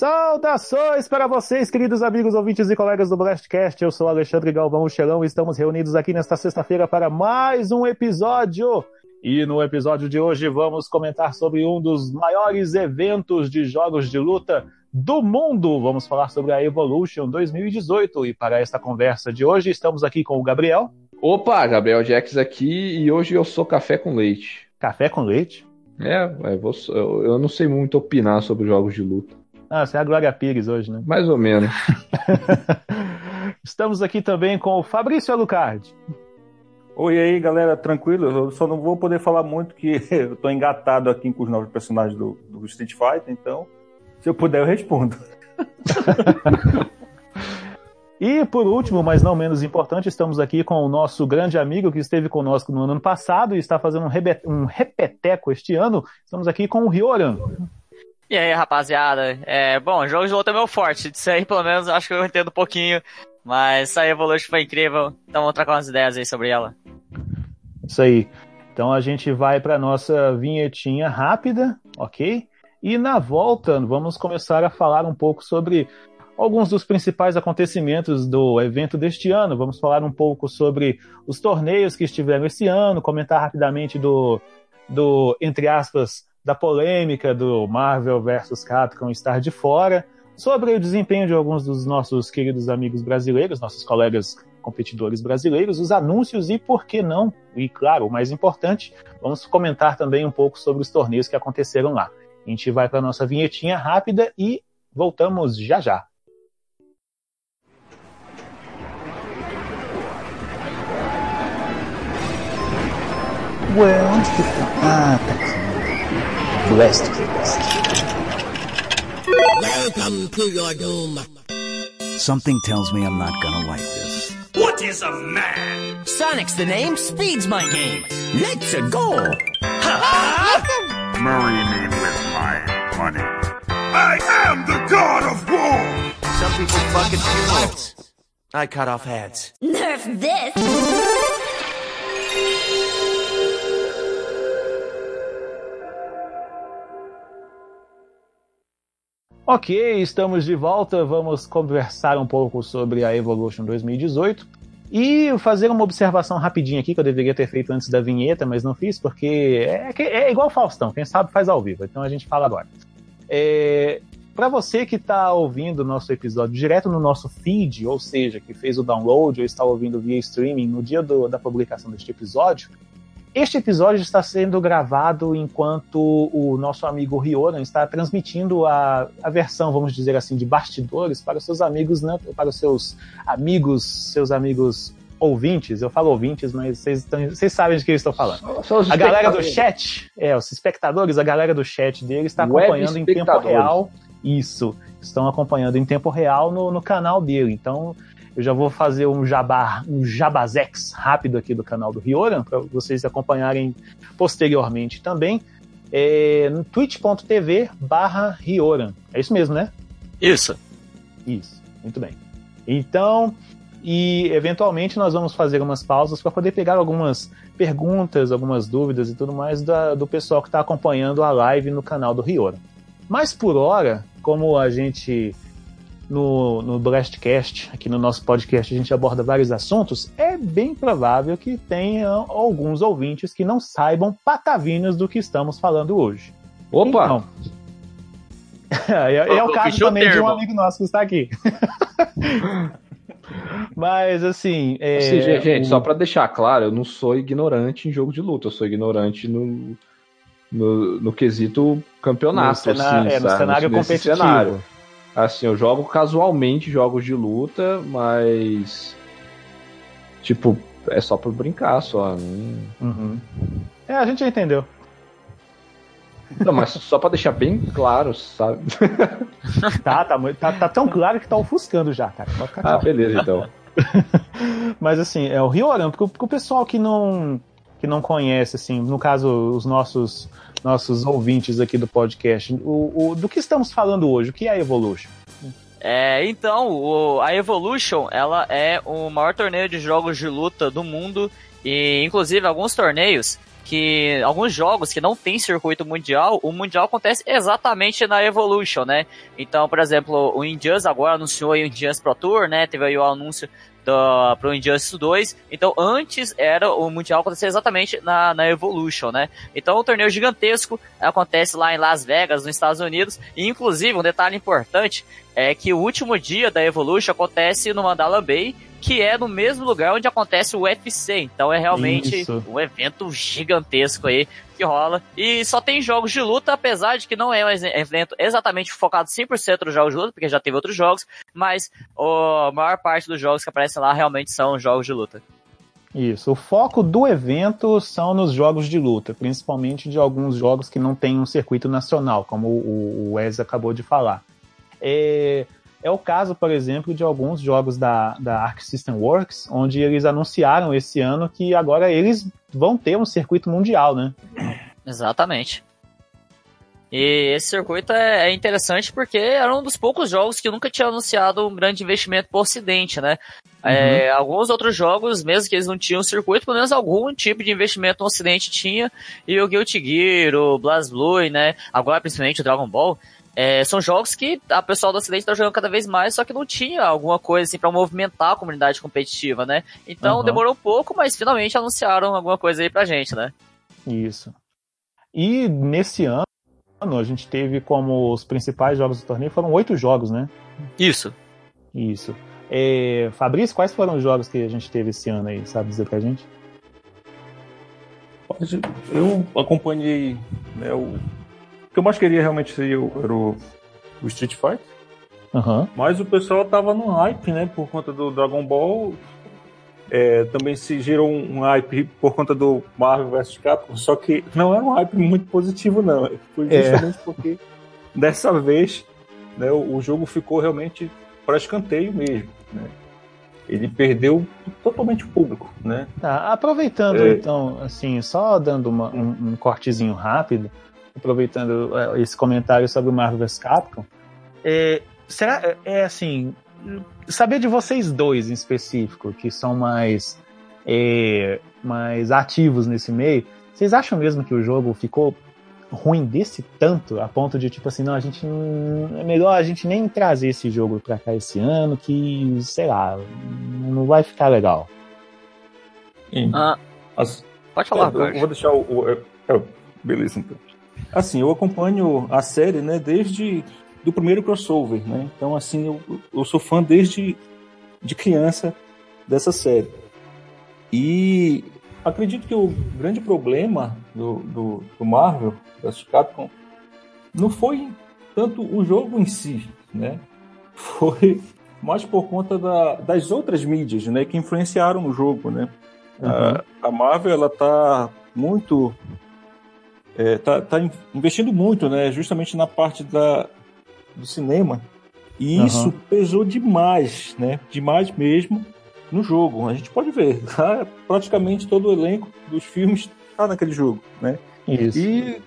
Saudações para vocês, queridos amigos, ouvintes e colegas do Blastcast. Eu sou Alexandre Galvão Xelão e estamos reunidos aqui nesta sexta-feira para mais um episódio. E no episódio de hoje vamos comentar sobre um dos maiores eventos de jogos de luta do mundo. Vamos falar sobre a Evolution 2018. E para esta conversa de hoje estamos aqui com o Gabriel. Opa, Gabriel Jax aqui e hoje eu sou café com leite. Café com leite? É, eu, eu não sei muito opinar sobre jogos de luta. Ah, você é a Glória Pires hoje, né? Mais ou menos. Estamos aqui também com o Fabrício Alucard. Oi aí, galera, tranquilo? Eu só não vou poder falar muito que eu tô engatado aqui com os novos personagens do, do Street Fighter, então se eu puder eu respondo. E por último, mas não menos importante, estamos aqui com o nosso grande amigo que esteve conosco no ano passado e está fazendo um, um repeteco este ano. Estamos aqui com o Rioran. E aí, rapaziada? É, bom, jogos de luta é meu forte. Disso aí, pelo menos, acho que eu entendo um pouquinho. Mas essa Evolution foi incrível. Então vamos trocar umas ideias aí sobre ela. Isso aí. Então a gente vai para nossa vinhetinha rápida, ok? E na volta vamos começar a falar um pouco sobre alguns dos principais acontecimentos do evento deste ano. Vamos falar um pouco sobre os torneios que estiveram esse ano, comentar rapidamente do, do entre aspas, da polêmica do Marvel vs Capcom estar de fora, sobre o desempenho de alguns dos nossos queridos amigos brasileiros, nossos colegas competidores brasileiros, os anúncios e por que não, e claro, o mais importante, vamos comentar também um pouco sobre os torneios que aconteceram lá. A gente vai para a nossa vinhetinha rápida e voltamos já já. Ué, onde que tá? Ah, tá aqui. West Welcome to your doom. Something tells me I'm not gonna like this. What is a man? Sonic's the name, speed's my game. Let's go. Marry me with my money. I am the god of war. Some people fucking funerals. I cut off heads. Nerf this. Ok, estamos de volta. Vamos conversar um pouco sobre a Evolution 2018 e fazer uma observação rapidinha aqui que eu deveria ter feito antes da vinheta, mas não fiz porque é, é igual Faustão, quem sabe faz ao vivo. Então a gente fala agora. É, Para você que está ouvindo o nosso episódio direto no nosso feed, ou seja, que fez o download ou está ouvindo via streaming no dia do, da publicação deste episódio, este episódio está sendo gravado enquanto o nosso amigo Rioran está transmitindo a, a versão, vamos dizer assim, de bastidores para os seus amigos, né, para os seus amigos, seus amigos ouvintes. Eu falo ouvintes, mas vocês, vocês sabem de que eu estou falando. a galera do chat, é, os espectadores, a galera do chat dele está acompanhando em tempo real. Isso, estão acompanhando em tempo real no, no canal dele. Então, eu já vou fazer um jabá, um jabazex rápido aqui do canal do Rioran, para vocês acompanharem posteriormente também. É, no twitch.tv barra Rioran. É isso mesmo, né? Isso. Isso, muito bem. Então, e eventualmente nós vamos fazer umas pausas para poder pegar algumas perguntas, algumas dúvidas e tudo mais da, do pessoal que está acompanhando a live no canal do Rioran. Mas por hora, como a gente no, no Blastcast, aqui no nosso podcast, a gente aborda vários assuntos, é bem provável que tenha alguns ouvintes que não saibam patavinas do que estamos falando hoje. Opa! Então, é, é, o caso também termo. de um amigo nosso que está aqui. Mas assim. É, assim gente, o... só para deixar claro, eu não sou ignorante em jogo de luta, eu sou ignorante no, no, no quesito campeonato. No cenário, assim, é, no cenário competitivo. Cenário. Assim, eu jogo casualmente jogos de luta, mas. Tipo, é só por brincar só. Uhum. É, a gente já entendeu. Não, mas só pra deixar bem claro, sabe? tá, tá, tá, tá tão claro que tá ofuscando já, cara. Ah, beleza, então. mas assim, é o Rioran, porque, porque o pessoal que não, que não conhece, assim, no caso, os nossos nossos ouvintes aqui do podcast. O, o, do que estamos falando hoje? O que é a Evolution? É, então, o, a Evolution, ela é o maior torneio de jogos de luta do mundo e, inclusive, alguns torneios que alguns jogos que não tem circuito mundial, o mundial acontece exatamente na Evolution, né? Então, por exemplo, o Injustice agora anunciou o Injustice Pro Tour, né? Teve aí o anúncio do, pro Injustice 2. Então, antes era o Mundial acontecer exatamente na, na Evolution, né? Então, o torneio gigantesco acontece lá em Las Vegas, nos Estados Unidos. E, inclusive, um detalhe importante é que o último dia da Evolution acontece no Mandala Bay, que é no mesmo lugar onde acontece o UFC. Então é realmente Isso. um evento gigantesco aí que rola. E só tem jogos de luta, apesar de que não é um evento exatamente focado 100% nos jogos de luta, porque já teve outros jogos, mas a maior parte dos jogos que aparecem lá realmente são jogos de luta. Isso. O foco do evento são nos jogos de luta, principalmente de alguns jogos que não têm um circuito nacional, como o, o Wes acabou de falar. É, é o caso, por exemplo, de alguns jogos da, da Arc System Works, onde eles anunciaram esse ano que agora eles vão ter um circuito mundial, né? Exatamente. E esse circuito é é interessante porque era um dos poucos jogos que nunca tinha anunciado um grande investimento pro ocidente, né? É, alguns outros jogos, mesmo que eles não tinham circuito, pelo menos algum tipo de investimento no ocidente tinha. E o Guilty Gear, o BlazBlue, né? Agora principalmente o Dragon Ball. É, são jogos que a pessoal do ocidente tá jogando cada vez mais, só que não tinha alguma coisa assim para movimentar a comunidade competitiva, né? Então Aham. demorou um pouco, mas finalmente anunciaram alguma coisa aí pra gente, né? Isso. E nesse ano, a gente teve como os principais jogos do torneio, foram oito jogos, né? Isso. Isso. É, Fabrício, quais foram os jogos que a gente teve esse ano aí? Sabe dizer pra gente? Eu acompanhei né, o... o que eu mais queria realmente seria o, era o, o Street Fighter. Aham. Mas o pessoal tava no hype, né? Por conta do Dragon Ball. É, também se gerou um hype por conta do Marvel vs Capcom, só que não era um hype muito positivo, não. Foi É. justamente porque dessa vez né, o, o jogo ficou realmente para escanteio mesmo. Né? Ele perdeu totalmente o público, né? Tá, aproveitando É. então, assim, só dando uma- um, um cortezinho rápido, aproveitando é, esse comentário sobre o Marvel vs Capcom, é, será, é, é assim, saber de vocês dois em específico, que são mais, é, mais ativos nesse meio, vocês acham mesmo que o jogo ficou ruim desse tanto, a ponto de tipo assim, não, a gente é melhor a gente nem trazer esse jogo pra cá esse ano, que, sei lá, não vai ficar legal. Ah, As- pode falar, É, eu Jorge. vou deixar o. o- é, beleza, então. Assim, eu acompanho a série, né, desde do primeiro crossover, né? Então, assim, eu, eu sou fã desde de criança dessa série. E acredito que o grande problema do, do, do Marvel, da Capcom, não foi tanto o jogo em si, né? Foi mais por conta da- das outras mídias, né, que influenciaram o jogo, né? A, a Marvel ela tá muito é, tá, tá in- investindo muito, né, justamente na parte da do cinema. E Aham. isso pesou demais, né? Demais mesmo no jogo. A gente pode ver, tá? praticamente todo o elenco dos filmes tá naquele jogo, né? Isso. E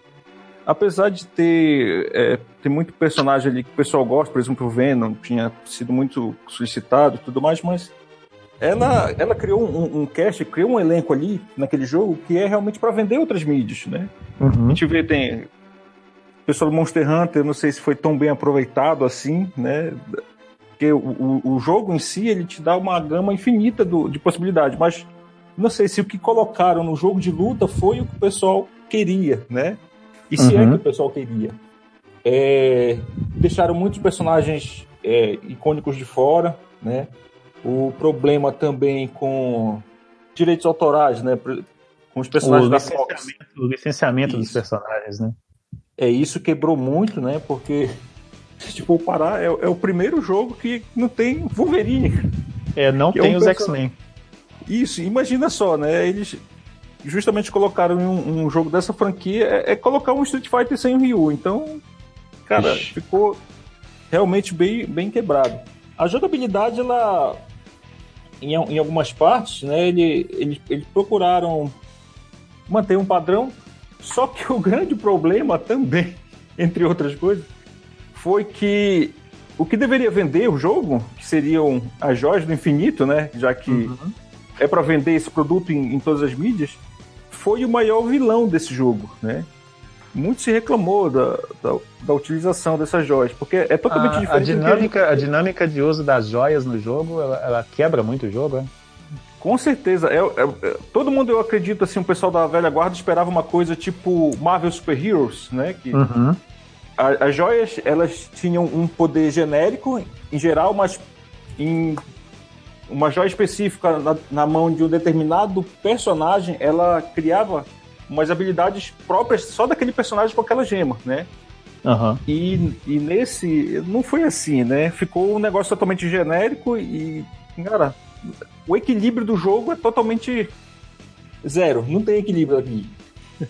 apesar de ter, é, ter muito personagem ali que o pessoal gosta, por exemplo, o Venom tinha sido muito solicitado e tudo mais, mas ela, ela criou um, um cast, criou um elenco ali naquele jogo que é realmente para vender outras mídias, né? A Uhum. gente vê, tem o pessoal do Monster Hunter, eu não sei se foi tão bem aproveitado assim, né? Porque o, o, o jogo em si, ele te dá uma gama infinita do, de possibilidades, mas não sei se o que colocaram no jogo de luta foi o que o pessoal queria, né? E se é Uhum. que o pessoal queria. É, deixaram muitos personagens é, icônicos de fora, né? O problema também com direitos autorais, né? Com os O personagens da Fox. licenciamento, o licenciamento dos Isso. personagens, né? É isso quebrou muito, né? Porque se for parar, é, é o primeiro jogo que não tem Wolverine. É, não Que é tem um os X-Men. Isso, imagina só, né? Eles justamente colocaram em um, um jogo dessa franquia é, é colocar um Street Fighter sem o Ryu. Então, cara, Ixi. ficou realmente bem, bem quebrado. A jogabilidade, ela em, em algumas partes, né? Ele, eles, eles procuraram manter um padrão. Só que o grande problema também, entre outras coisas, foi que o que deveria vender o jogo, que seriam as joias do infinito, né? Já que é para vender esse produto em, em todas as mídias, foi o maior vilão desse jogo, né? Muito se reclamou da, da, da utilização dessas joias, porque é totalmente a, diferente. a dinâmica, a dinâmica de uso das joias no jogo, ela, ela quebra muito o jogo, né? Com certeza. É, é- é- todo mundo, eu acredito, assim, o pessoal da velha guarda esperava uma coisa tipo Marvel Super Heroes, né? Que Uhum. a- as joias, elas tinham um poder genérico, em geral, mas em uma joia específica na, na mão de um determinado personagem, ela criava umas habilidades próprias só daquele personagem com aquela gema, né? Aham. E, e nesse, não foi assim, né? Ficou um negócio totalmente genérico e, cara, o equilíbrio do jogo é totalmente zero. Não tem equilíbrio aqui.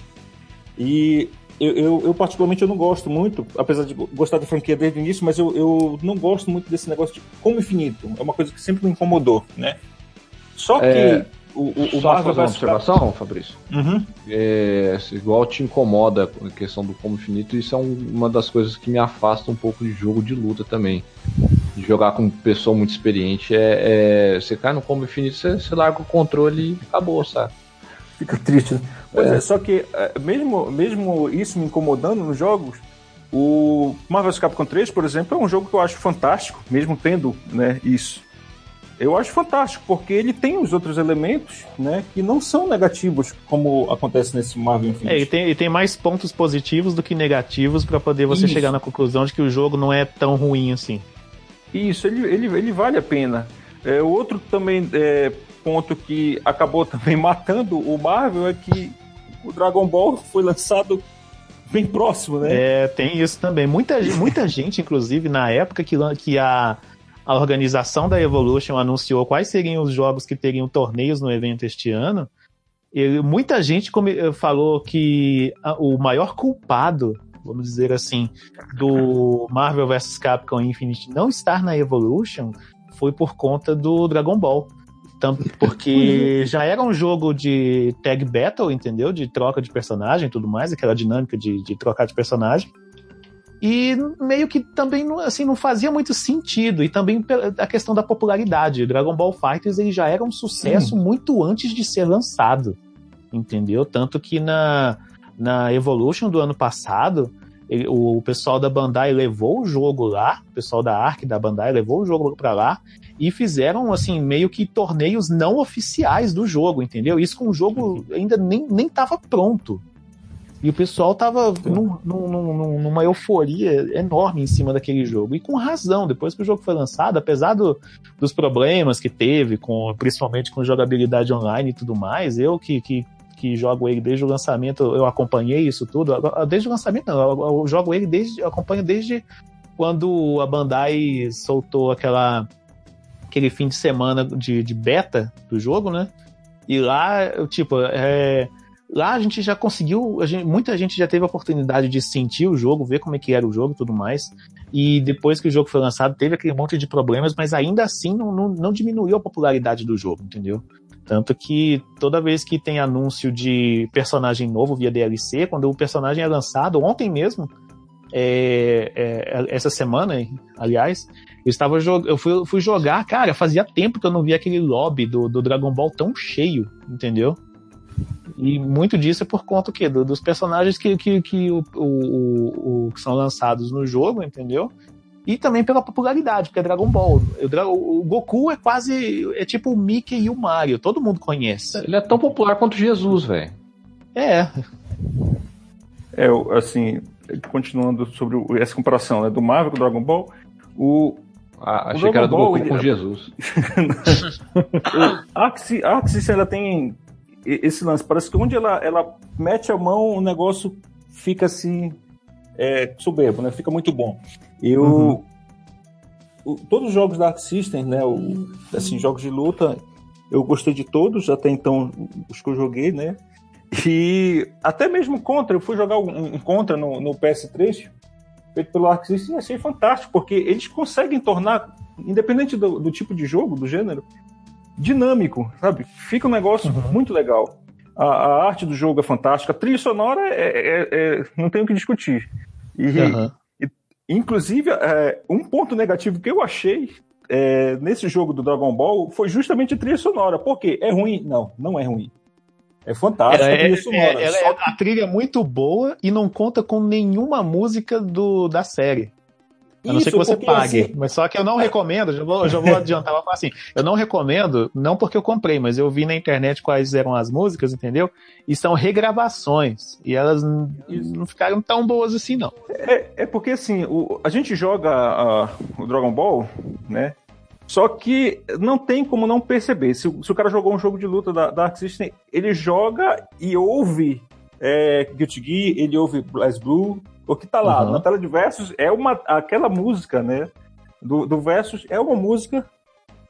E eu, eu, eu, particularmente, eu não gosto muito, apesar de go- gostar da franquia desde o início, mas eu, eu não gosto muito desse negócio de como infinito. É uma coisa que sempre me incomodou, né? Só que É, o, o, o Só fazer uma observação, Fabrício. Uhum. É, igual te incomoda a questão do como infinito, isso é um- uma das coisas que me afasta um pouco de jogo de luta também. De jogar com pessoa muito experiente, é, é- você cai no combo infinito, você, você larga o controle e acabou, sabe? Fica triste. né? Pois é, É. só que é, mesmo, mesmo isso me incomodando nos jogos, o Marvel Capcom 3, por exemplo, é um jogo que eu acho fantástico, mesmo tendo né, isso. Eu acho fantástico, porque ele tem os outros elementos né, que não são negativos, como acontece nesse Marvel Infinite. É, e tem, e tem mais pontos positivos do que negativos pra poder você Isso. chegar na conclusão de que o jogo não é tão ruim assim. Isso, ele, ele, ele vale a pena. É, o outro também é, ponto que acabou também matando o Marvel é que o Dragon Ball foi lançado bem próximo, né? É, tem isso também. Muita, muita gente, inclusive, na época que, que a, a organização da Evolution anunciou quais seriam os jogos que teriam torneios no evento este ano, e muita gente come- falou que o maior culpado, vamos dizer assim, do Marvel vs Capcom Infinite não estar na Evolution foi por conta do Dragon Ball. Tanto porque já era um jogo de tag battle, entendeu? De troca de personagem e tudo mais, aquela dinâmica de, de trocar de personagem. E meio que também não- assim, não fazia muito sentido. E também pela- a questão da popularidade. Dragon Ball Fighters ele já era um sucesso muito antes de ser lançado. Entendeu? Tanto que na, na Evolution do ano passado, ele- o pessoal da Bandai levou o jogo lá, o pessoal da Ark da Bandai levou o jogo pra lá e fizeram assim meio que torneios não oficiais do jogo, entendeu? Isso com o jogo ainda nem, nem tava pronto. E o pessoal tava num- num- num- numa euforia enorme em cima daquele jogo. E com razão, depois que o jogo foi lançado, apesar do- dos problemas que teve, com, principalmente com jogabilidade online e tudo mais, eu que, que, que jogo ele desde o lançamento, eu acompanhei isso tudo. Desde o lançamento, não, eu, eu jogo ele desde. Eu acompanho desde quando a Bandai soltou aquela aquele fim de semana de, de beta do jogo, né? E lá, tipo, é, lá a gente já conseguiu, gente- muita gente já teve a oportunidade de sentir o jogo, ver como é que era o jogo e tudo mais. E depois que o jogo foi lançado, teve aquele monte de problemas, mas ainda assim não, não, não diminuiu a popularidade do jogo, entendeu? Tanto que toda vez que tem anúncio de personagem novo via DLC, quando o personagem é lançado, ontem mesmo, é, é, essa semana, aliás, eu estava eu fui, fui jogar, cara, fazia tempo que eu não via aquele lobby do, do Dragon Ball tão cheio, entendeu? E muito disso é por conta o quê? Do- dos personagens que, que, que, o, o, o- que são lançados no jogo, entendeu? E também pela popularidade, porque é Dragon Ball. O, o Goku é quase. É tipo o Mickey e o Mario, todo mundo conhece. Ele é tão popular quanto Jesus, velho. É, É, assim, continuando sobre essa comparação né, do Marvel com o Dragon Ball, o, Ah, O achei que era do Dragon Ball, Goku ele- com Jesus. a Axis, ela tem esse lance. Parece que onde ela, ela mete a mão, o negócio fica assim, é, soberbo, né? Fica muito bom. Eu. Uhum. o- todos os jogos da Arc System, né? O, assim, jogos de luta, eu gostei de todos, até então, os que eu joguei, né? E até mesmo Contra, eu fui jogar um, um Contra no, no PS3, feito pelo Arc System, e achei fantástico, porque eles conseguem tornar, independente do, do tipo de jogo, do gênero, dinâmico, sabe? Fica um negócio muito legal. A, a arte do jogo é fantástica, a trilha sonora é, é- é- não tem o que discutir. E, Aham. e, inclusive, é, um ponto negativo que eu achei é, nesse jogo do Dragon Ball foi justamente a trilha sonora. Por quê? É ruim? Não, não é ruim. É fantástico. Ela é- trilha sonora. é- ela Só é- a trilha é muito boa e não conta com nenhuma música do, da série. A não ser que Isso, você pague. assim, Mas só que eu não recomendo, já vou, já vou adiantar, vou falar assim, eu não recomendo, não porque eu comprei, mas eu vi na internet quais eram as músicas, entendeu? E são regravações. E elas não ficaram tão boas assim, não. É, é porque assim, o- a gente joga ah, o Dragon Ball, né? Só que não tem como não perceber. Se, o- se o cara jogou um jogo de luta da Dark System, ele joga e ouve é, Guilty Gear, ele ouve Blast Blue, o que tá lá Uhum. na tela de versus é uma aquela música, né? Do, do versus é uma música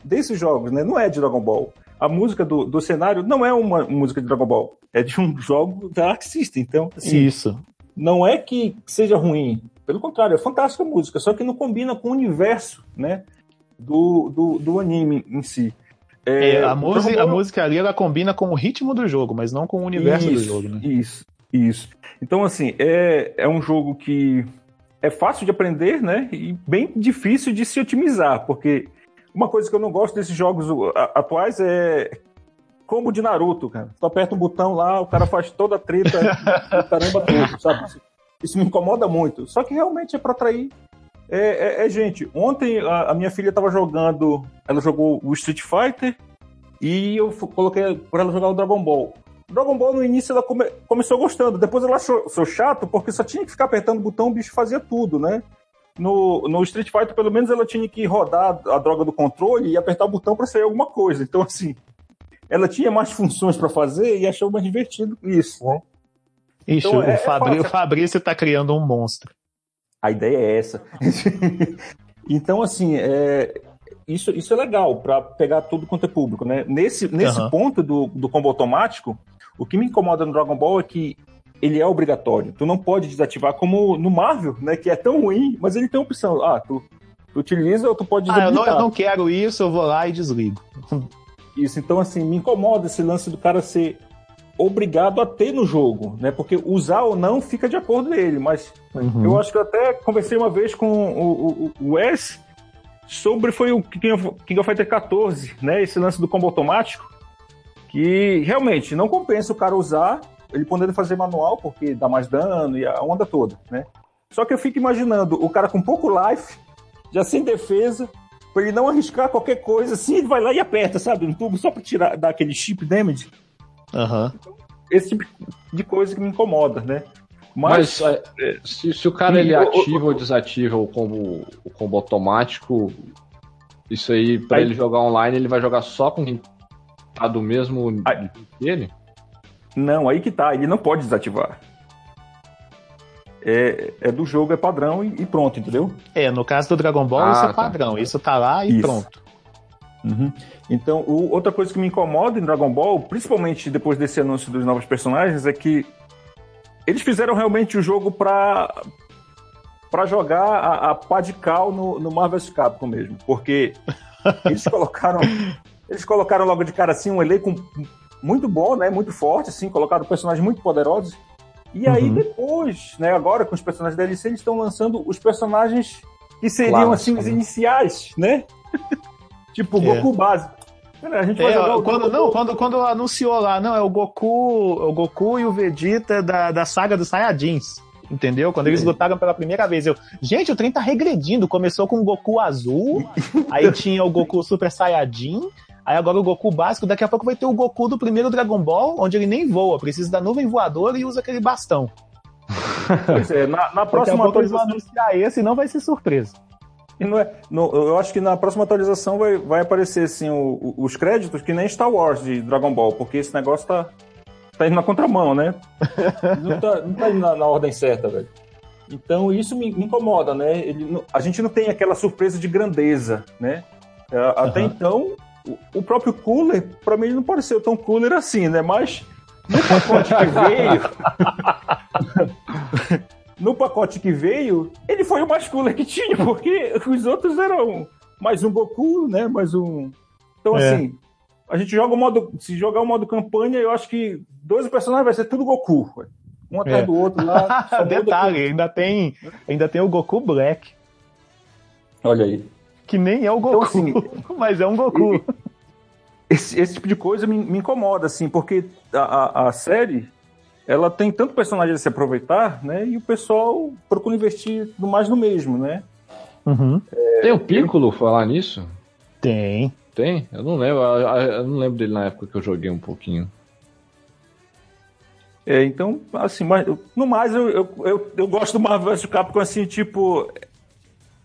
desses jogos, né? Não é de Dragon Ball. A música do, do cenário não é uma música de Dragon Ball, é de um jogo da Dark System. Então, assim, Isso. não é que seja ruim, pelo contrário, é fantástica a música, só que não combina com o universo, né, do, do, do anime em si. É, a, o música, Dragon a Ball- música ali ela combina com o ritmo do jogo, mas não com o universo do isso, jogo, né? Isso, isso. Então, assim, é, é um jogo que é fácil de aprender, né, e bem difícil de se otimizar, porque uma coisa que eu não gosto desses jogos a- atuais é combo de Naruto, cara. Tu aperta um botão lá, o cara faz toda a treta caramba todo, sabe? Isso me incomoda muito. Só que realmente é pra atrair é, é- é gente. Ontem a, a minha filha tava jogando, ela jogou o Street Fighter e eu coloquei pra ela jogar o Dragon Ball. Dragon Ball no início ela come- começou gostando, depois ela achou, achou chato porque só tinha que ficar apertando o botão, o bicho fazia tudo, né? No, no Street Fighter, pelo menos, ela tinha que rodar a droga do controle e apertar o botão pra sair alguma coisa. Então, assim, ela tinha mais funções pra fazer e achou mais divertido isso, né? Ixi, Então, o, é- é Fabri- fácil. o Fabrício tá criando um monstro. A ideia é essa. então, assim, é, isso, isso é legal para pegar tudo quanto é público, né? Nesse, nesse Aham. ponto do, do combo automático, o que me incomoda no Dragon Ball é que ele é obrigatório. Tu não pode desativar como no Marvel, né? Que é tão ruim, mas ele tem opção. Ah, tu, tu utiliza ou tu pode Ah, eu não, eu não quero isso, eu vou lá e desligo. Isso, então assim, me incomoda esse lance do cara ser obrigado a ter no jogo, né? Porque usar ou não fica de acordo dele, mas Uhum. eu acho que eu até conversei uma vez com o, o, o Wes sobre foi o King of, King of Fighter 14, né? Esse lance do combo automático, que realmente não compensa o cara usar, ele podendo fazer manual, porque dá mais dano e a onda toda, né? Só que eu fico imaginando o cara com pouco life, já sem defesa, pra ele não arriscar qualquer coisa, assim, ele vai lá e aperta, sabe? No tubo, só pra tirar, dar aquele chip damage. Aham. Esse tipo de coisa que me incomoda, né? Mas, Mas, é, se, se o cara ele ativa ou desativa o combo, o combo automático, isso aí, Aí- ele jogar online, ele vai jogar só com quem tá do mesmo Aí- nível que ele? Não, aí que tá, ele não pode desativar. É, é do jogo, é padrão e, e pronto, entendeu? É, no caso do Dragon Ball, Ah, isso é tá. padrão. Isso tá lá e Isso. pronto. Então, o- outra coisa que me incomoda em Dragon Ball, principalmente depois desse anúncio dos novos personagens, é que eles fizeram realmente o jogo pra, pra jogar a, a pá de cal no, no Marvel vs Capcom mesmo. Porque eles colocaram eles colocaram logo de cara assim um elenco muito bom, né? Muito forte, assim, colocaram personagens muito poderosos. E aí Uhum. depois, né, agora com os personagens da DLC, eles estão lançando os personagens que seriam Clássico, assim os né? iniciais, né? tipo o É. Goku básico. Cara, a gente vai É, jogar o quando, Dragon não, quando, quando anunciou lá, não, é o Goku, o Goku e o Vegeta da, da saga dos Saiyajins. Entendeu? Quando eles É. lutaram pela primeira vez, eu. Gente, o trem tá regredindo. Começou com o Goku azul, aí tinha o Goku Super Saiyajin, aí agora o Goku básico, daqui a pouco vai ter o Goku do primeiro Dragon Ball, onde ele nem voa, precisa da nuvem voadora e usa aquele bastão. Pois é, na, na próxima pouco eles vão atualização. anunciar esse e não vai ser surpresa. e não é- não, eu acho que na próxima atualização vai, vai aparecer assim, o- o- os créditos que nem Star Wars de Dragon Ball, porque esse negócio tá, tá indo na contramão, né? Não tá, não tá indo na, na ordem certa, velho. Então isso me, incomoda, né? Ele a gente não tem aquela surpresa de grandeza, né? É, Até Aham. então, o, o próprio cooler, pra mim, ele não ser tão cooler assim, né? Mas no pacote que veio. no pacote que veio, ele foi o mais cooler que tinha, porque os outros eram mais um Goku, né? Mais um. Então, É. assim, a gente joga o modo. Se jogar o modo campanha, eu acho que 12 personagens vai ser tudo Goku. ué. Um atrás É. do outro lá. Detalhe, ainda tem, ainda tem o Goku Black, Olha aí. Que nem é o Então, Goku, assim, mas é um Goku. esse, esse tipo de coisa me, me incomoda, assim, porque a, a, a série ela tem tanto personagem a se aproveitar, né? E o pessoal procura investir no mais no mesmo, né? Uhum. Tem o Piccolo falar nisso? Tem. Tem? Eu não lembro. Eu, eu não lembro dele na época que eu joguei um pouquinho. É, então, assim, mas, no mais, eu, eu, eu, eu gosto do Marvel vs Capcom, assim, tipo,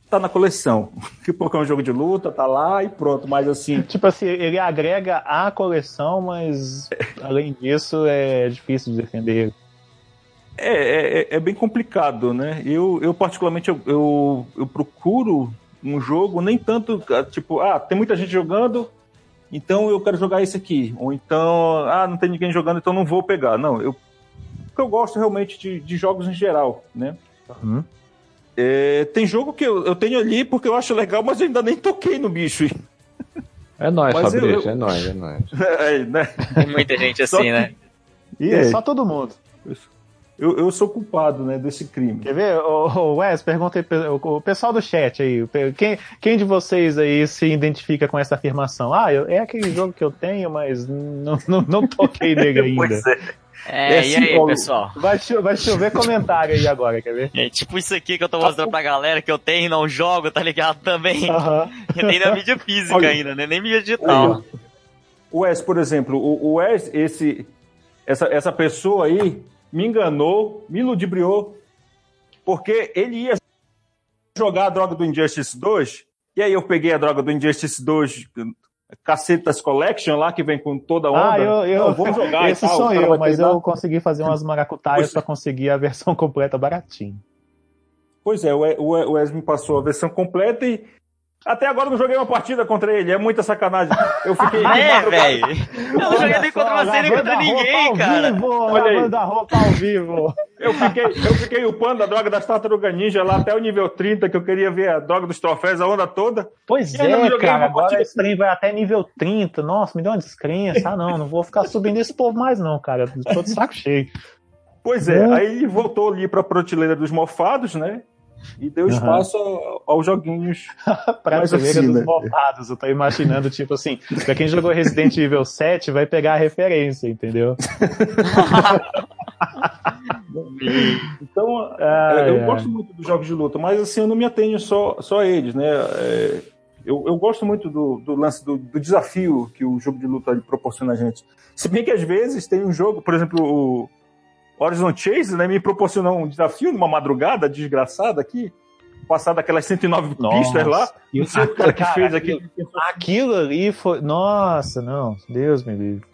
tá na coleção. Porque é um jogo de luta, tá lá e pronto, mas assim... Tipo assim, ele agrega a coleção, mas além disso é difícil de defender. É, é, é bem complicado, né? Eu, eu particularmente, eu, eu, eu procuro um jogo, nem tanto, tipo, ah, tem muita gente jogando, então eu quero jogar esse aqui. Ou então, ah, não tem ninguém jogando, então não vou pegar. Não, eu, eu gosto realmente de, de jogos em geral, né? Uhum. É, tem jogo que eu, eu tenho ali porque eu acho legal, mas eu ainda nem toquei no bicho. É nóis, Mas Fabrício, eu- é nóis, é nóis. É, né? Tem muita gente assim, que- né? E É. é só todo mundo. Eu, eu sou culpado, né, desse crime. Quer ver? Ô, ô, Wes, pergunta aí, o, o pessoal do chat aí, o quem, quem de vocês aí se identifica com essa afirmação? Ah, eu- é aquele jogo que eu tenho, mas não, não, não toquei nele ainda. Pois é. É, É e assim, aí, Paulo. pessoal? Vai, cho- vai chover comentário aí agora, quer ver? É tipo isso aqui que eu tô mostrando pra galera que eu tenho e não jogo, tá ligado? Também. Aham. E nem na mídia física Olha. ainda, né? Nem mídia digital. O Wes, por exemplo, o, o Wes, esse, essa, essa pessoa aí me enganou, me ludibriou, porque ele ia jogar a droga do Injustice 2, e aí eu peguei a droga do Injustice 2, Cacetas Collection lá, que vem com toda a onda. Ah, eu, eu, Não, vamos jogar esse e tal. sou eu, mas eu consegui fazer umas maracutaias pra conseguir a versão completa baratinho. Pois é, o o o Wes me passou a versão completa e até agora eu não joguei uma partida contra ele, é muita sacanagem. Eu fiquei... É, velho. Eu não joguei nem contra você, nem contra ninguém, cara. Vivo, Olha aí. lavando a roupa ao vivo. Eu fiquei, eu fiquei upando a droga das tartarugas ninja lá até o nível 30, que eu queria ver a droga dos troféus, a onda toda. Pois Eu não é, joguei cara, agora esse trem vai até nível 30. Nossa, me deu uma descrença. Ah, não, não vou ficar subindo esse povo mais não, cara. Tô de saco cheio. Pois é, Hum. aí ele voltou ali pra prateleira dos mofados, né? E deu espaço ao- aos joguinhos. Prateleira assim, dos né? Eu tô imaginando, tipo assim, pra quem jogou Resident Evil 7, vai pegar a referência, entendeu? Então, Ai, eu ai. gosto muito dos jogos de luta, mas assim, eu não me atenho só, só a eles, né? É, eu, eu gosto muito do, do lance do, do desafio que o jogo de luta proporciona a gente. Se bem que às vezes tem um jogo, por exemplo, o Horizon Chase, né, me proporcionou um desafio numa madrugada desgraçada aqui, passar daquelas 109 pistas lá. E Não sei o cara que cara, fez aquilo. Aquilo ali foi. Nossa, não. Deus me livre.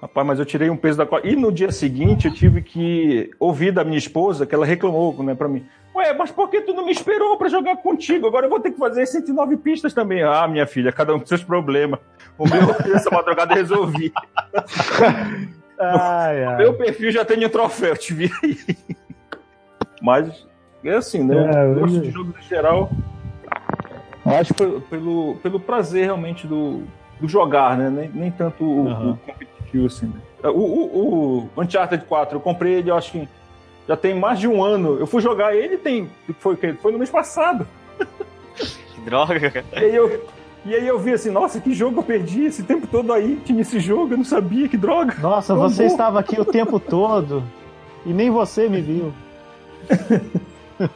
Rapaz, mas eu tirei um peso da costa. E no dia seguinte eu tive que ouvir da minha esposa que ela reclamou, né, pra mim. Ué, mas por que tu não me esperou pra jogar contigo? Agora eu vou ter que fazer 109 pistas também. Ah, minha filha, cada um com seus problemas. O meu, essa madrugada eu resolvi. Ai, ai. Meu perfil já tem um troféu, te vi aí. Mas é assim, né? É, eu gosto eu- de jogos em geral. Acho pelo, pelo, pelo prazer realmente do, do jogar, né? Nem, nem tanto o, Aham. o competitivo, assim. né? O, o, o Uncharted 4, eu comprei ele, eu acho que já tem mais de um ano. Eu fui jogar ele tem. Foi, foi no mês passado. Que droga, cara. E aí eu. E aí eu vi assim, nossa, que jogo eu perdi esse tempo todo aí, tinha esse jogo, eu não sabia, que droga. Nossa, Eu você vou. estava aqui o tempo todo e nem você me viu.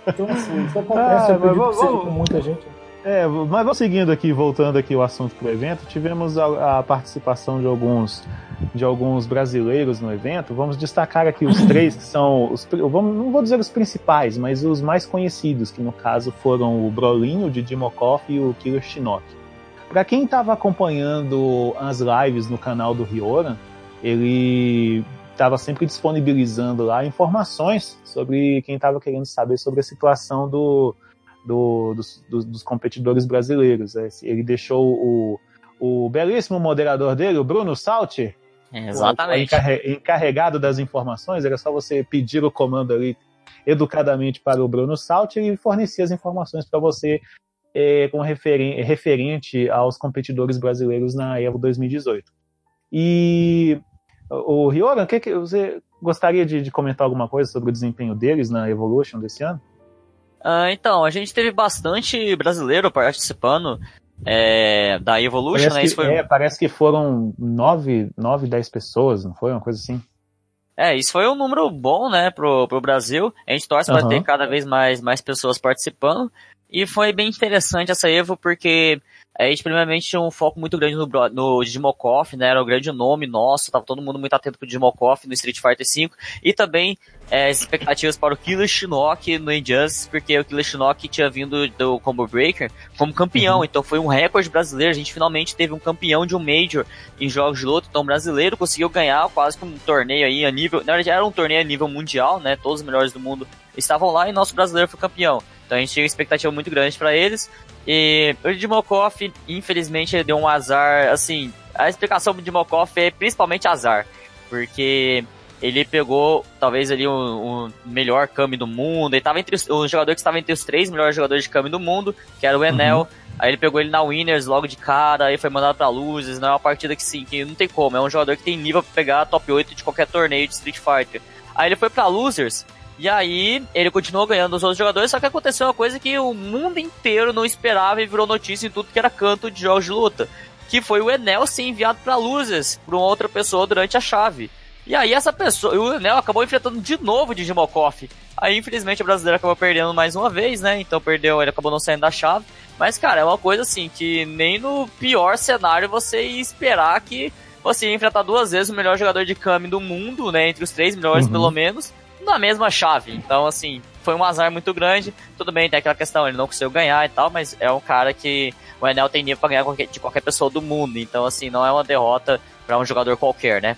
Então assim, isso Ah, acontece, eu mas acredito que vamos- com muita gente. É, mas vamos seguindo aqui, voltando aqui o assunto pro evento, tivemos a, a participação de alguns de alguns brasileiros no evento. Vamos destacar aqui os três que são os, vamos, não vou dizer os principais, mas os mais conhecidos, que no caso foram o Brolinho, o Didi Mokoff e o Killer Shinnok. Para quem estava acompanhando as lives no canal do Rioran, ele estava sempre disponibilizando lá informações sobre quem estava querendo saber sobre a situação do, do- dos, dos- dos competidores brasileiros. É, Ele deixou o, o belíssimo moderador dele, o Bruno Salti, Exatamente. encarre- encarregado das informações. Era só você pedir o comando ali educadamente para o Bruno Salti e ele fornecia as informações para você é, com referen- referente aos competidores brasileiros na Evo 2018. E o Rioran, o que, que você gostaria de, de comentar alguma coisa sobre o desempenho deles na Evolution desse ano? Ah, então, a gente teve bastante brasileiro participando. é, da Evolution, Parece né? que, foi, é, parece que foram nove, nove, dez pessoas, não foi? Uma coisa assim. é, isso foi um número bom, né, pro, pro Brasil. A gente torce para Aham. ter cada vez mais, mais pessoas participando. E foi bem interessante essa Evo, porque a gente primeiramente tinha um foco muito grande no, no né, era o grande nome nosso, tava todo mundo muito atento pro Digimokov no Street Fighter V. E também é, as expectativas para o Killer Shinnok no Injustice, porque o Killer Shinnok tinha vindo do Combo Breaker como campeão, então foi um recorde brasileiro, a gente finalmente teve um campeão de um Major em jogos de luta, então o brasileiro conseguiu ganhar quase que um torneio aí a nível, na verdade era um torneio a nível mundial, né, todos os melhores do mundo estavam lá e nosso brasileiro foi campeão. Então a gente tinha uma expectativa muito grande para eles. E o Dimokov, infelizmente, ele deu um azar, assim, a explicação do Dimokov é principalmente azar, porque ele pegou talvez ali um, um melhor Kami do mundo, ele tava entre os, um jogador que estava entre os três melhores jogadores de Kami do mundo, que era o Enel. Aí ele pegou ele na Winners logo de cara, aí foi mandado pra Luzes, não é uma partida que sim, que não tem como, é um jogador que tem nível pra pegar top 8 de qualquer torneio de Street Fighter. Aí ele foi pra Losers, e aí ele continuou ganhando os outros jogadores, só que aconteceu uma coisa que o mundo inteiro não esperava e virou notícia em tudo que era canto de jogos de luta. Que foi o Enel ser enviado pra Losers, por uma outra pessoa durante a chave. E aí essa pessoa, o Enel acabou enfrentando de novo o Digimokov. Aí infelizmente o brasileiro acabou perdendo mais uma vez, né? Então perdeu, ele acabou não saindo da chave. Mas cara, é uma coisa assim que nem no pior cenário você ia esperar que você ia enfrentar duas vezes o melhor jogador de Kami do mundo, né? Entre os três melhores Uhum. pelo menos, na mesma chave. Então assim, foi um azar muito grande. Tudo bem, tem aquela questão, ele não conseguiu ganhar e tal, mas é um cara que o Enel tem nível pra ganhar de qualquer pessoa do mundo. Então assim, não é uma derrota pra um jogador qualquer, né?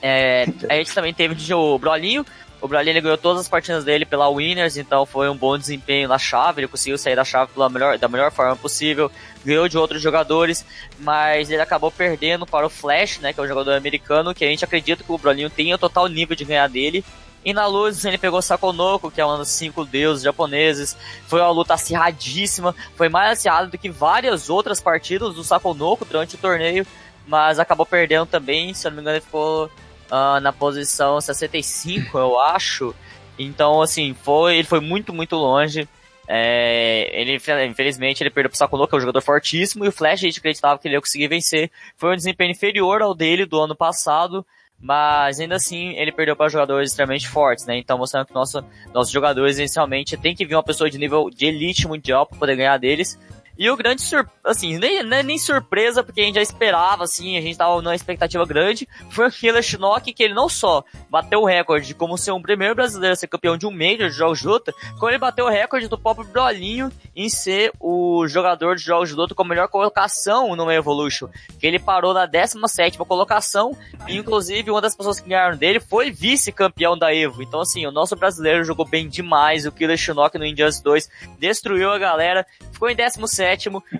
É, a gente também teve o Brolinho. O Brolinho ganhou todas as partidas dele pela Winners, então foi um bom desempenho na chave. Ele conseguiu sair da chave pela melhor, da melhor forma possível. Ganhou de outros jogadores, mas ele acabou perdendo para o Flash, né, que é um jogador americano, que a gente acredita que o Brolinho tem o total nível de ganhar dele. E na luz ele pegou Sakonoko, que é um dos cinco deuses japoneses. Foi uma luta acirradíssima. Foi mais acirrada do que várias outras partidas do Sakonoko durante o torneio. Mas acabou perdendo também. Se eu não me engano, ele ficou ah, na posição 65, eu acho. Então, assim, foi, ele foi muito, muito longe. É, ele, infelizmente, ele perdeu pro Sakonoko, que é um jogador fortíssimo, e o Flash a gente acreditava que ele ia conseguir vencer. Foi um desempenho inferior ao dele do ano passado, mas ainda assim ele perdeu para jogadores extremamente fortes, né? Então mostrando que nosso, nossos jogadores inicialmente tem que vir uma pessoa de nível de elite mundial para poder ganhar deles. E o grande sur... assim, nem, nem, nem surpresa, porque a gente já esperava, assim, a gente tava numa expectativa grande, foi o Killer Shinnok, que ele não só bateu o recorde de como ser um primeiro brasileiro a ser campeão de um Major de jogos de luta, como ele bateu o recorde do próprio Brolinho em ser o jogador de jogos de luta com a melhor colocação no Evolution, que ele parou na 17ª colocação, e inclusive uma das pessoas que ganharam dele foi vice-campeão da Evo. Então assim, o nosso brasileiro jogou bem demais, o Killer Shinnok no Injustice 2 destruiu a galera, ficou em 17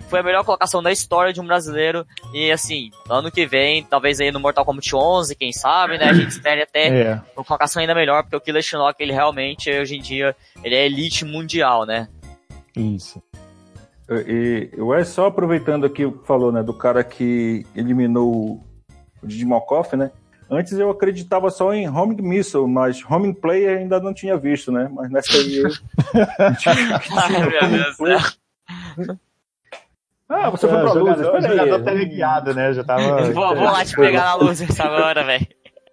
foi a melhor colocação da história de um brasileiro. E assim, ano que vem, talvez aí no Mortal Kombat 11, quem sabe, né? A gente espere até É. uma colocação ainda melhor, porque o Killer Shinnok, ele realmente, hoje em dia, ele é elite mundial, né? Isso. E, e, ué, só aproveitando aqui o que falou, né, do cara que eliminou o Digimokov, né? Antes eu acreditava só em Homing Missile, mas Homing Play ainda não tinha visto, né? Mas nessa aí eu... Ai, meu Deus céu. Ah, você É, foi pra o luz, jogador, o espera jogador tá ligado, né? Já tava. Vou, vou lá te pegar na luz agora, velho.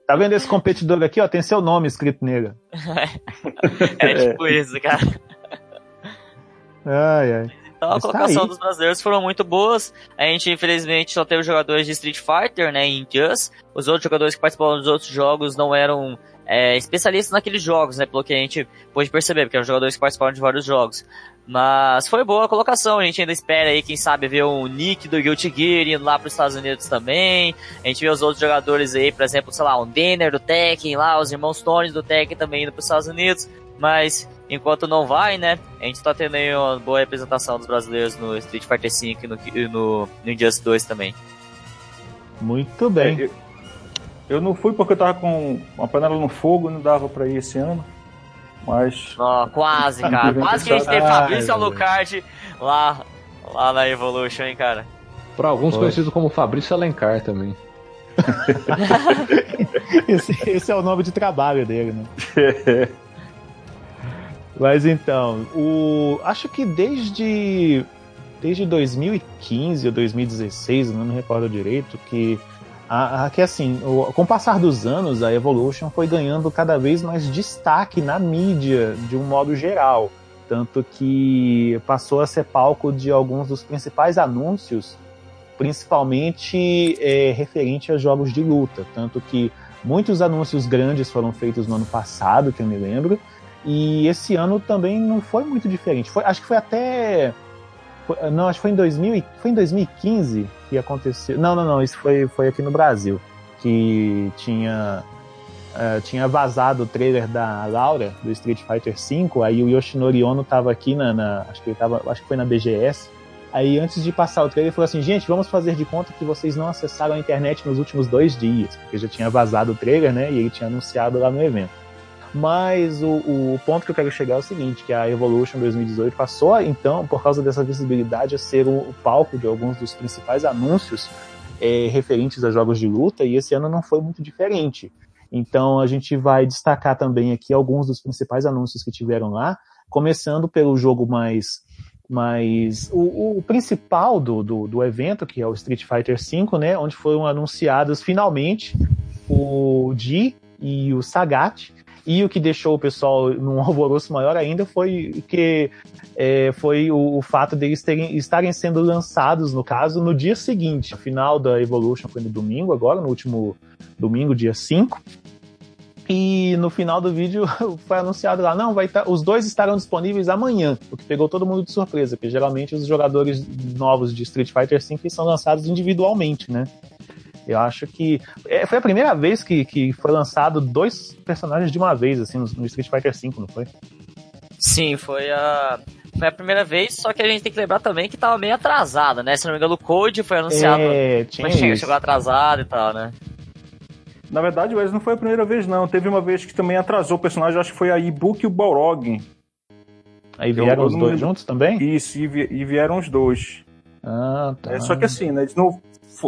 Tá vendo esse competidor aqui, ó? Tem seu nome escrito nele. É tipo isso, cara. Ai, ai. Então a tá colocação aí. dos brasileiros foram muito boas. A gente, infelizmente, só teve jogadores de Street Fighter, né, em Just. Os outros jogadores que participaram dos outros jogos não eram é, especialistas naqueles jogos, né, pelo que a gente pôde perceber, porque eram jogadores que participaram de vários jogos. Mas foi boa a colocação, a gente ainda espera aí, quem sabe, ver o Nick do Guilty Gear indo lá para os Estados Unidos também. A gente vê os outros jogadores aí, por exemplo, sei lá, o Denner do Tekken lá, os irmãos Tones do Tekken também indo para os Estados Unidos. Mas enquanto não vai, né? A gente tá tendo aí uma boa representação dos brasileiros no Street Fighter V e no, no, no Injustice 2 também. Muito bem. É, eu, eu não fui porque eu tava com uma panela no fogo, não dava pra ir esse ano. Mas. Ó, quase, cara. Quase que a gente teve Fabrício meu Alucard lá, lá na Evolution, hein, cara. Para alguns Foi. conhecido como Fabrício Alencar também. Esse, esse é o nome de trabalho dele, né? Mas então, o, acho que desde desde 2015 ou 2016, não me recordo direito, que a, a, que assim, o, com o passar dos anos, a Evolution foi ganhando cada vez mais destaque na mídia, de um modo geral. Tanto que passou a ser palco de alguns dos principais anúncios, principalmente é, referente a jogos de luta. Tanto que muitos anúncios grandes foram feitos no ano passado, que eu me lembro, e esse ano também não foi muito diferente. Foi, acho que foi até. Não, acho que foi em, 2000, foi em 2015 que aconteceu. Não, não, não. Isso foi, foi aqui no Brasil. Que tinha. Uh, tinha vazado o trailer da Laura, do Street Fighter V, aí o Yoshinori Ono tava aqui na, na, acho que ele tava, acho que foi na BGS. Aí antes de passar o trailer, ele falou assim: "Gente, vamos fazer de conta que vocês não acessaram a internet nos últimos dois dias", porque já tinha vazado o trailer, né? E ele tinha anunciado lá no evento. Mas o, o, ponto que eu quero chegar é o seguinte, que a Evolution 2018 passou, então, por causa dessa visibilidade, a ser o, o palco de alguns dos principais anúncios é, referentes a jogos de luta, e esse ano não foi muito diferente. Então a gente vai destacar também aqui alguns dos principais anúncios que tiveram lá, começando pelo jogo mais mais o, o principal do, do, do, evento, que é o Street Fighter V, né, onde foram anunciados finalmente o Ji e o Sagat, e o que deixou o pessoal num alvoroço maior ainda foi que é, foi o, o, fato deles terem, estarem sendo lançados, no caso, no dia seguinte. A final da Evolution foi no domingo, agora, no último domingo, dia 5. E no final do vídeo foi anunciado lá, não, vai tá, os dois estarão disponíveis amanhã, o que pegou todo mundo de surpresa, porque geralmente os jogadores novos de Street Fighter V são lançados individualmente, né? Eu acho que é, foi a primeira vez que, que foi lançado dois personagens de uma vez, assim, no, no Street Fighter V, não foi? Sim, foi a. Foi a primeira vez, só que a gente tem que lembrar também que tava meio atrasado, né? Se não me engano, o Code foi anunciado. É, tinha mas chegou atrasado e tal, né? Na verdade, Wes, não foi a primeira vez, não. Teve uma vez que também atrasou o personagem, acho que foi a Ibuki e o Balrog. Aí vieram eu, os dois juntos também? Isso, e, vi, e vieram os dois. Ah, tá. É, só que assim, né? Eles não,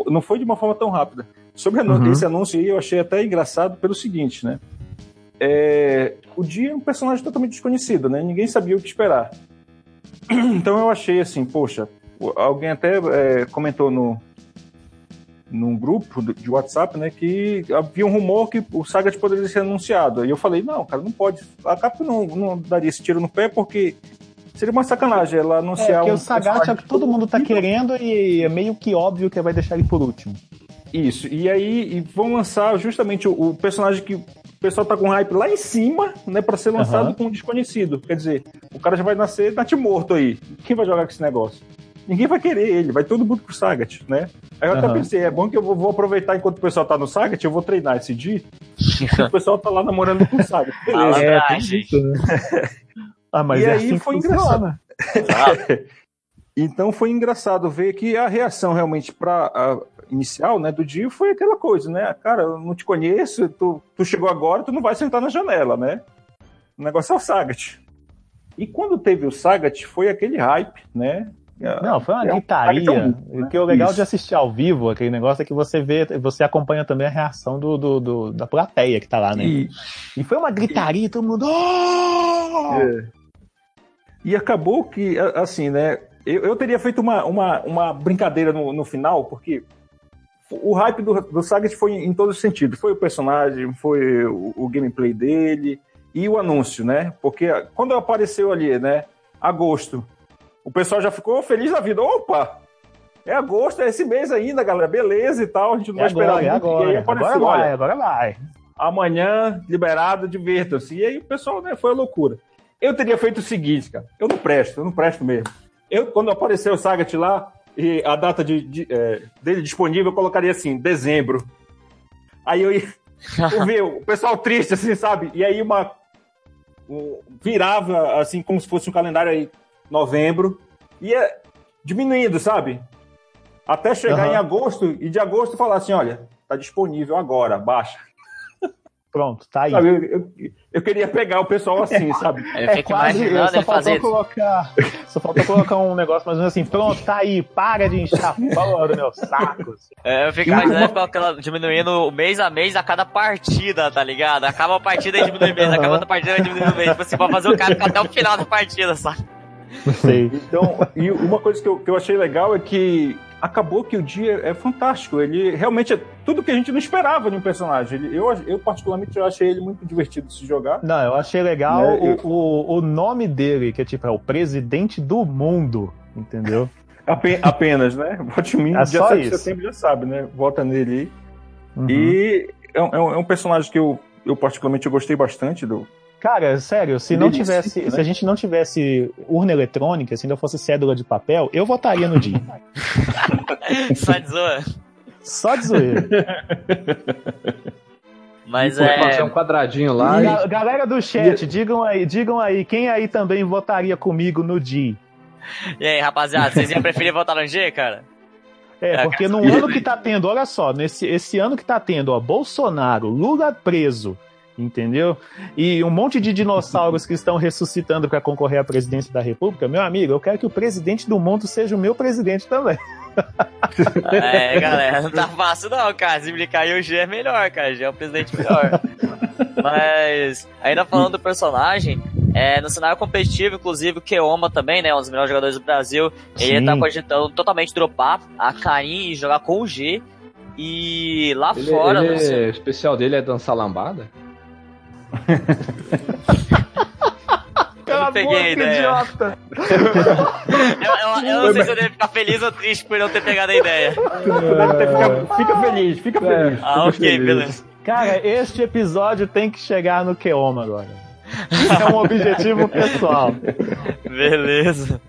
não foi de uma forma tão rápida. Sobre uhum. esse anúncio aí, eu achei até engraçado pelo seguinte, né? É, o Dia é um personagem totalmente desconhecido, né? Ninguém sabia o que esperar. Então eu achei assim, poxa, alguém até é, comentou no num grupo de WhatsApp, né, que havia um rumor que o Sagat poderia ser anunciado. E eu falei, não, cara, não pode. A Capcom não, não daria esse tiro no pé porque Seria uma sacanagem ela anunciar é, porque um. o Sagat é o que todo mundo tá querendo e é meio que óbvio que vai deixar ele por último. Isso, e aí e vão lançar justamente o, o, personagem que o pessoal tá com hype lá em cima, né, para ser lançado uhum. com um desconhecido. Quer dizer, o cara já vai nascer nat morto aí. Quem vai jogar com esse negócio? Ninguém vai querer ele, vai todo mundo pro Sagat, né? Aí eu uhum. até pensei, é bom que eu vou, vou, aproveitar enquanto o pessoal tá no Sagat, eu vou treinar esse dia. o pessoal tá lá namorando com o Sagat. Beleza. É, tem isso, né? Ah, mas e é aí assim foi engraçado. então foi engraçado ver que a reação realmente para inicial, né, do dia foi aquela coisa, né? Cara, eu não te conheço, tu, tu chegou agora, tu não vai sentar na janela, né? O negócio é o Sagat. E quando teve o Sagat, foi aquele hype, né? Não, foi uma é gritaria. Um, né? Que o legal Isso. de assistir ao vivo, aquele negócio é que você vê, você acompanha também a reação do, do, do da plateia que tá lá, né? E, e foi uma gritaria, e... todo mundo. Oh! É. E acabou que, assim, né? Eu, eu teria feito uma, uma, uma brincadeira no, no final, porque o hype do, do Sagat foi em todos os sentidos. Foi o personagem, foi o, o, gameplay dele e o anúncio, né? Porque quando apareceu ali, né? Agosto, o pessoal já ficou feliz da vida. Opa! É agosto, é esse mês ainda, galera. Beleza e tal. A gente não é vai agora, esperar. É agora, e aí apareceu, agora vai, olha, agora vai. Amanhã, liberado, divirtam-se. E aí o pessoal, né? Foi a loucura. Eu teria feito o seguinte, cara. Eu não presto, eu não presto mesmo. Eu, quando apareceu o Sagat lá, e a data de, de é, dele disponível, eu colocaria assim, dezembro. Aí eu ia ver o pessoal triste, assim, sabe? E aí uma. Um, virava, assim, como se fosse um calendário aí, novembro. Ia diminuindo, sabe? Até chegar uhum. em agosto, e de agosto falar assim: olha, tá disponível agora, baixa. Pronto, tá aí. Sabe, eu, eu, eu, queria pegar o pessoal assim, sabe? É, quase, imaginando só faltou colocar, Só faltou colocar um negócio mais ou menos assim, pronto, tá aí, para de encher a porra do meu saco. É, eu fico imaginando com aquela, diminuindo mês a mês a cada partida, tá ligado? Acaba a partida e diminui mês, acaba a partida e diminui mês. Tipo assim, pra fazer o cara ficar até o final da partida, sabe? Sei. Então, e uma coisa que eu, que eu achei legal é que acabou que o dia é fantástico. Ele realmente é tudo que a gente não esperava de um personagem. Ele, eu, eu, particularmente, eu achei ele muito divertido de se jogar. Não, eu achei legal Né, o, eu- o, o nome dele, que é tipo, é o presidente do mundo, entendeu? Ape- apenas, né? Vote em mim, É 7 de isso. setembro já sabe, né? Vota nele. Uhum. E é um, é é um personagem que eu, eu particularmente eu gostei bastante do. Cara, sério, se não tivesse, né? se a gente não tivesse urna eletrônica, se ainda fosse cédula de papel, eu votaria no Di. Só de zoa. Só de zoeira. Mas Pô, fazer é. um quadradinho lá. Ga- Galera do chat, digam aí, digam aí, quem aí também votaria comigo no Di? E aí, rapaziada, vocês iam preferir votar no G, cara? É, É, porque no ano que tá tendo, olha só, nesse esse ano que tá tendo, ó, Bolsonaro, Lula preso, entendeu? E um monte de dinossauros que estão ressuscitando para concorrer à presidência da República, meu amigo, eu quero que o presidente do mundo seja o meu presidente também. É, galera, não tá fácil não, cara. Se brincar aí, o G é melhor, cara. O G é um presidente melhor. Mas, ainda falando do personagem, é, no cenário competitivo, inclusive o Keoma também, né? Um dos melhores jogadores do Brasil. Ele Sim. tá cogitando totalmente dropar a Karim e jogar com o G. E lá Ele, fora, ele sei- é- o especial dele é dançar lambada? Eu não peguei a ideia. idiota! Eu, eu- eu não sei se eu devo ficar feliz ou triste por não ter pegado a ideia. Fica, fica feliz, fica feliz. Ah, ok, beleza. Cara, este episódio tem que chegar no Keoma agora. É um objetivo pessoal. Beleza.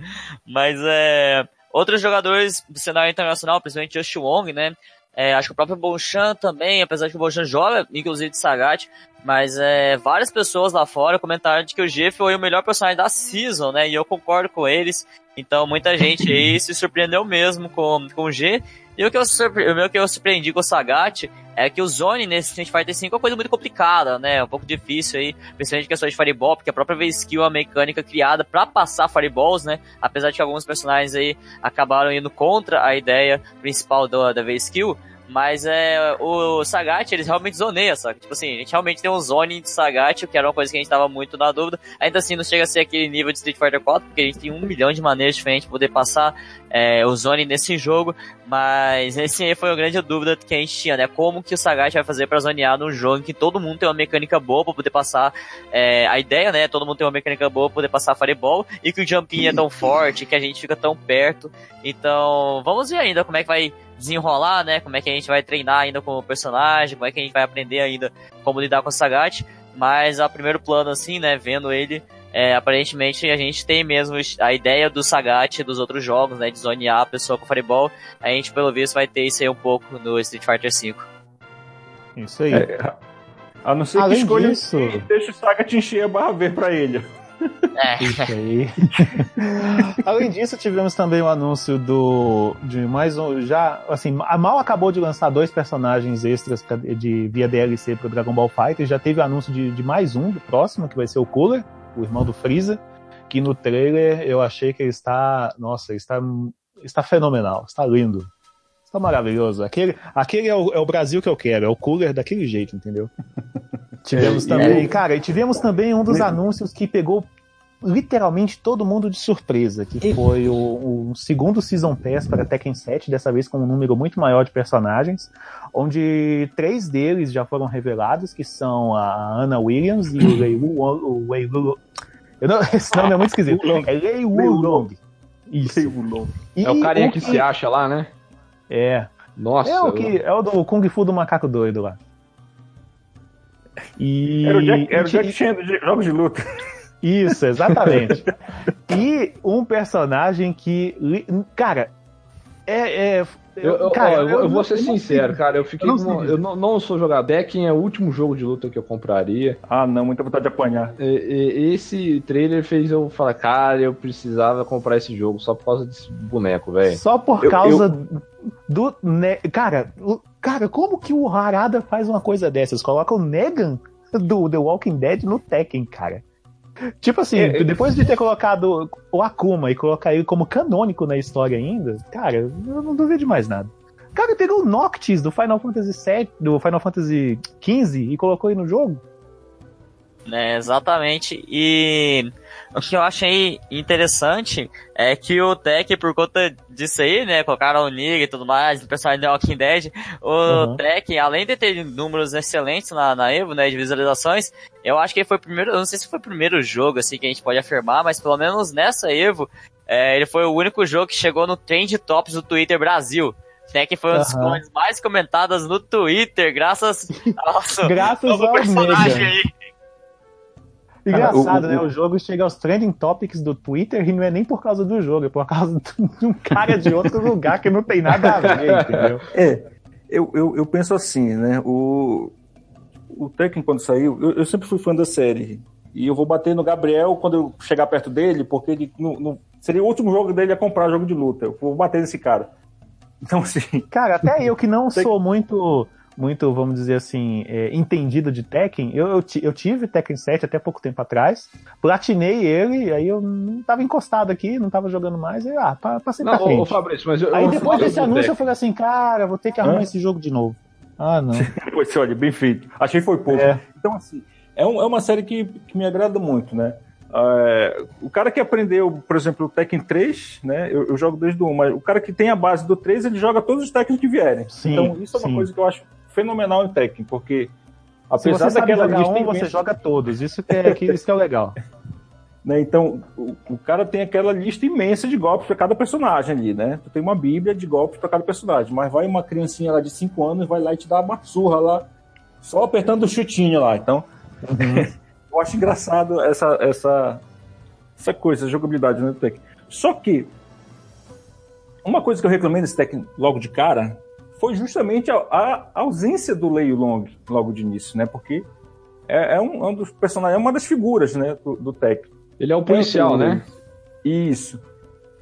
Mas é. Outros jogadores do cenário internacional, principalmente Josh Wong, né? É, acho que o próprio Bonchan também, apesar de que o Bonchan joga, inclusive de Sagat, mas é, várias pessoas lá fora comentaram de que o G foi o melhor personagem da season, né? E eu concordo com eles. Então muita gente aí se surpreendeu mesmo com, com o G. E o que, eu surpre... o que eu surpreendi com o Sagat é que o Zone nesse Street Fighter V é uma coisa muito complicada, né? Um pouco difícil aí, principalmente em questões de Fireball, porque a própria V-Skill é uma mecânica criada pra passar Fireballs, né? Apesar de que alguns personagens aí acabaram indo contra a ideia principal do, da V-Skill. Mas é, o Sagat, eles realmente zoneiam, sabe? Tipo assim, a gente realmente tem um zone de Sagat, que era uma coisa que a gente tava muito na dúvida. Ainda assim, não chega a ser aquele nível de Street Fighter 4, porque a gente tem um milhão de maneiras diferentes de poder passar é, o zone nesse jogo. Mas esse foi a grande dúvida que a gente tinha, né? Como que o Sagat vai fazer pra zonear num jogo em que todo mundo tem uma mecânica boa pra poder passar é, a ideia, né? Todo mundo tem uma mecânica boa pra poder passar Fireball e que o jumping é tão forte, que a gente fica tão perto. Então, vamos ver ainda como é que vai desenrolar, né? Como é que a gente vai treinar ainda com o personagem, como é que a gente vai aprender ainda como lidar com o Sagat. Mas a primeiro plano, assim, né? Vendo ele, é, aparentemente a gente tem mesmo a ideia do Sagat dos outros jogos, né? De zonear a pessoa com Fireball. A gente, pelo visto, vai ter isso aí um pouco no Street Fighter V. Isso aí. É, a não ser Além que escolha disso- e deixa o Saga te encher a barra ver pra ele. É. Isso aí. Além disso, tivemos também o anúncio do de mais um. Já, assim, a Mal acabou de lançar dois personagens extras pra- de via DLC pro Dragon Ball Fighter. Já teve o anúncio de, de mais um, do próximo, que vai ser o Cooler, o irmão do Freeza. Que no trailer eu achei que ele está. Nossa, ele está, está fenomenal, está lindo. Está maravilhoso. Aquele, aquele é, o, é o Brasil que eu quero, é o Cooler daquele jeito, entendeu? Tivemos É, também, e- cara, e tivemos também um dos anúncios que pegou literalmente todo mundo de surpresa, que foi o, o segundo Season Pass para Tekken 7, dessa vez com um número muito maior de personagens, onde três deles já foram revelados, que são a Anna Williams e o Lei Wu, o Wei Lu, eu não, esse nome é muito esquisito, é Lei Lei Wulong. Isso. E É o carinha que que se acha lá, né? É, Nossa. é o, que, é o do Kung Fu do macaco doido lá. E, Era o Jack, era o Jack Chan de jogos de luta. Isso, exatamente. e um personagem que. Cara, é. é- Eu, eu- cara, ó, eu, eu vou ser sincero, cara. Eu fiquei Eu não eu não, não sou jogador. Tekken é o último jogo de luta que eu compraria. Ah, não, muita vontade de apanhar. E- e- Esse trailer fez eu falar, cara, eu precisava comprar esse jogo só por causa desse boneco, velho. Só por Eu- causa do. Ne... Cara, o- cara, como que o Harada faz uma coisa dessas? Coloca o Negan do The Walking Dead no Tekken, cara. Tipo assim, É, é- depois de ter colocado o Akuma e colocar ele como canônico na história ainda, cara, eu não duvido de mais nada. Cara pegou o Noctis do Final Fantasy VII, do Final Fantasy XV e colocou ele no jogo. Né, exatamente. E o que eu achei interessante é que o Tech, por conta disso aí, né, colocaram o Niga e tudo mais, o pessoal de The Walking Dead, o Uhum. Tech, além de ter números excelentes na, na Evo, né, de visualizações, eu acho que ele foi o primeiro, eu não sei se foi o primeiro jogo, assim, que a gente pode afirmar, mas pelo menos nessa Evo, é, ele foi o único jogo que chegou no Trend Tops do Twitter Brasil. Tech foi uma das coisas mais comentadas no Twitter, graças ao nosso Graças ao personagem aí. Engraçado, Cara, o- né? o- O jogo chega aos trending topics do Twitter e não é nem por causa do jogo, é por causa de um cara de outro lugar que não tem nada a ver, entendeu? É, eu, eu, eu penso assim, né? O, o Tekken, quando saiu, eu, eu sempre fui fã da série. E eu vou bater no Gabriel quando eu chegar perto dele, porque ele não, não- seria o último jogo dele a comprar jogo de luta. Eu vou bater nesse cara. Então, assim, Cara, até eu que não sou muito, muito, vamos dizer assim, é, entendido de Tekken, eu, eu, eu tive Tekken 7 até pouco tempo atrás, platinei ele, aí eu não tava encostado aqui, não tava jogando mais, e ah, pa- passei pra Não, ô, ô, frente. Fabrício, mas eu, Aí eu depois desse anúncio eu falei assim, cara, vou ter que arrumar Hã? esse jogo de novo. Ah, não. Pois, olha, bem feito. Achei que foi pouco. É. Então, assim, é, um- é uma série que, que me agrada muito, né? É, o cara que aprendeu, por exemplo, o Tekken 3, né? Eu, eu jogo desde o 1, mas o cara que tem a base do 3, ele joga todos os Tekken que vierem. Sim, então, isso é uma sim. coisa que eu acho fenomenal em Tekken, porque apesar daquela lista um, você joga todos. Isso que é, que, isso que é o legal. né? Então, o, o cara tem aquela lista imensa de golpes para cada personagem ali, né? Tu tem uma bíblia de golpes para cada personagem, mas vai uma criancinha lá de 5 anos, vai lá e te dá uma surra lá, só apertando o chutinho lá. Então, eu acho engraçado essa, essa, essa coisa, essa jogabilidade né, do Tekken. Só que, uma coisa que eu reclamei desse Tekken logo de cara foi justamente a, a ausência do Lei Long logo de início, né? Porque é, é um, é um dos personagens, é uma das figuras, né, do, do Tekken. Ele é um policial, né? Isso.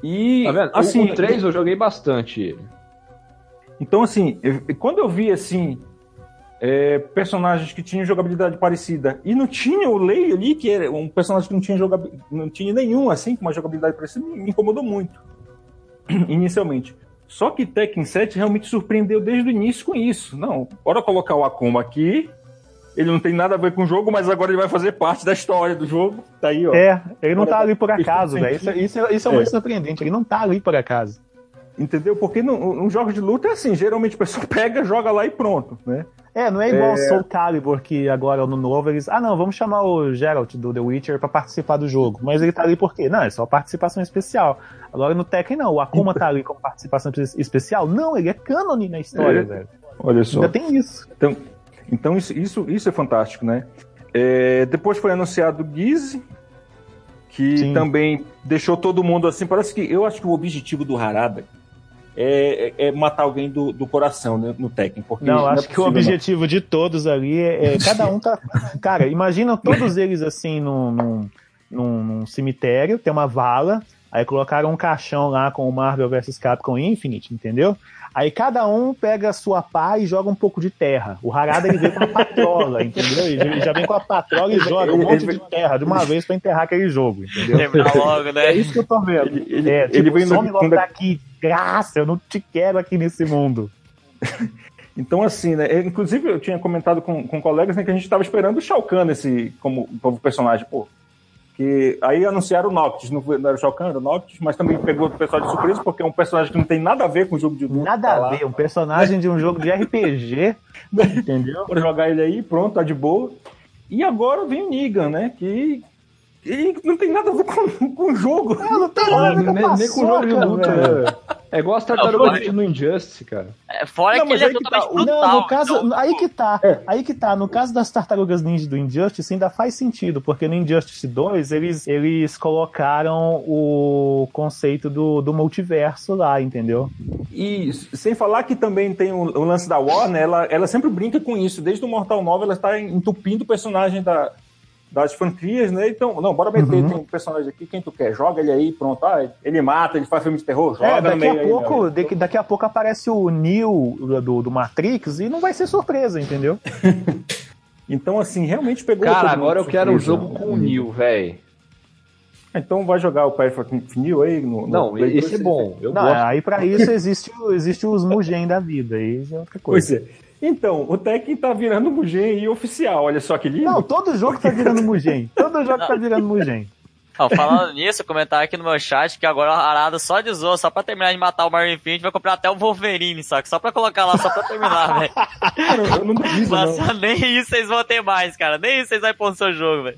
E Tá vendo? assim, o 3 eu joguei bastante ele. então assim, eu- quando eu vi assim é, personagens que tinham jogabilidade parecida e não tinha o Lei ali, que era um personagem que não tinha jogabi- não tinha nenhum assim com uma jogabilidade parecida, me incomodou muito inicialmente. Só que Tekken 7 realmente surpreendeu desde o início com isso. Não, bora colocar o Akuma aqui. Ele não tem nada a ver com o jogo, mas agora ele vai fazer parte da história do jogo. Tá aí, ó. É, ele não Agora, tá ali por acaso, velho. Isso, sentido. isso, é- isso é É. muito surpreendente. Ele não tá ali por acaso. Entendeu? Porque no, no jogo de luta é assim, geralmente a pessoa pega, joga lá e pronto, né? É, não é igual É. o Soul Calibur, que agora no novo eles. Ah, não, vamos chamar o Geralt do The Witcher pra participar do jogo. Mas ele tá ali por quê? Não, é só participação especial. Agora no Tekken não, o Akuma tá ali como participação espe- especial. Não, ele é cânone na história, É. velho. Olha só. Ainda tem isso. Então, então isso, isso, isso é fantástico, né? É, depois foi anunciado o Giz, que Sim. também deixou todo mundo assim. Parece que eu acho que o objetivo do Harada é, é- é matar alguém do, do coração né, no Tekken. Porque Não, é acho que o possível, não. objetivo de todos ali é, é- Cada um tá. Cara, imagina todos eles assim num, num, num- num cemitério, tem uma vala, aí colocaram um caixão lá com o Marvel vs Capcom Infinite, entendeu? Aí cada um pega a sua pá e joga um pouco de terra. O Harada ele vem com a patrola, entendeu? Ele já vem com a patrola e joga um monte de terra de uma vez pra enterrar aquele jogo, entendeu? Terminar logo, É né? isso que eu tô vendo. Ele, ele, É, ele tipo, vem no- some logo quando- daqui, graça, eu não te quero aqui nesse mundo. Então, assim, né? Inclusive, eu tinha comentado com, com colegas né, que a gente estava esperando o Shao Kahn esse, como novo personagem, pô. Que aí anunciaram o Noctis, não, não era o Shao Kahn, era o Noctis, mas também pegou o pessoal de surpresa, porque é um personagem que não tem nada a ver com o jogo de luta. Nada tá a lá. ver, um personagem de um jogo de RPG, entendeu? Bora jogar ele aí, pronto, tá de boa. E agora vem o Negan, né? Que, que não tem nada a ver com, com o jogo. Não tem nada a ver com Nem, nem com o jogo de luta, velho. né? É igual as tartarugas Não, ninja no Injustice, cara. É, Fora Não, que ele é aí que tá, totalmente o- brutal. Não, no caso, então, aí que tá, É. aí que tá. No caso das tartarugas ninja do Injustice ainda faz sentido, porque no Injustice 2 eles, eles colocaram o conceito do, do multiverso lá, entendeu? E sem falar que também tem o, o lance da Warner, ela, ela sempre brinca com isso. Desde o Mortal 9 ela está entupindo o personagem da, das franquias, né? Então, não, bora meter, Uhum. tem um personagem aqui, quem tu quer? Joga ele aí, pronto. Ah, ele mata, ele faz filme de terror, joga É, no daqui meio a aí, pouco, meu. daqui, daqui a pouco aparece o Neo do, do Matrix e não vai ser surpresa, entendeu? Então, assim, realmente pegou. Cara, agora eu quero um jogo com o Neil, velho. Então vai jogar o Perfect New aí no, no Não, Play esse é 2. bom. Eu Não, gosto. aí pra isso existe, o- existe os Mugen da vida, aí já é outra Pois coisa. é. Então, o Tekken tá virando Mugen e oficial, olha só que lindo. Não, todo jogo tá virando Mugen. Todo jogo tá virando Mugen. Ó, falando nisso, comentar aqui no meu chat que agora o Arada só de zoa, só pra terminar de matar o Mario Infinite, vai comprar até o Wolverine, só que só pra colocar lá, só pra terminar, velho. Cara, eu não duvido, não. Nossa, nem isso vocês vão ter mais, cara. Nem isso vocês vão pôr no seu jogo, velho.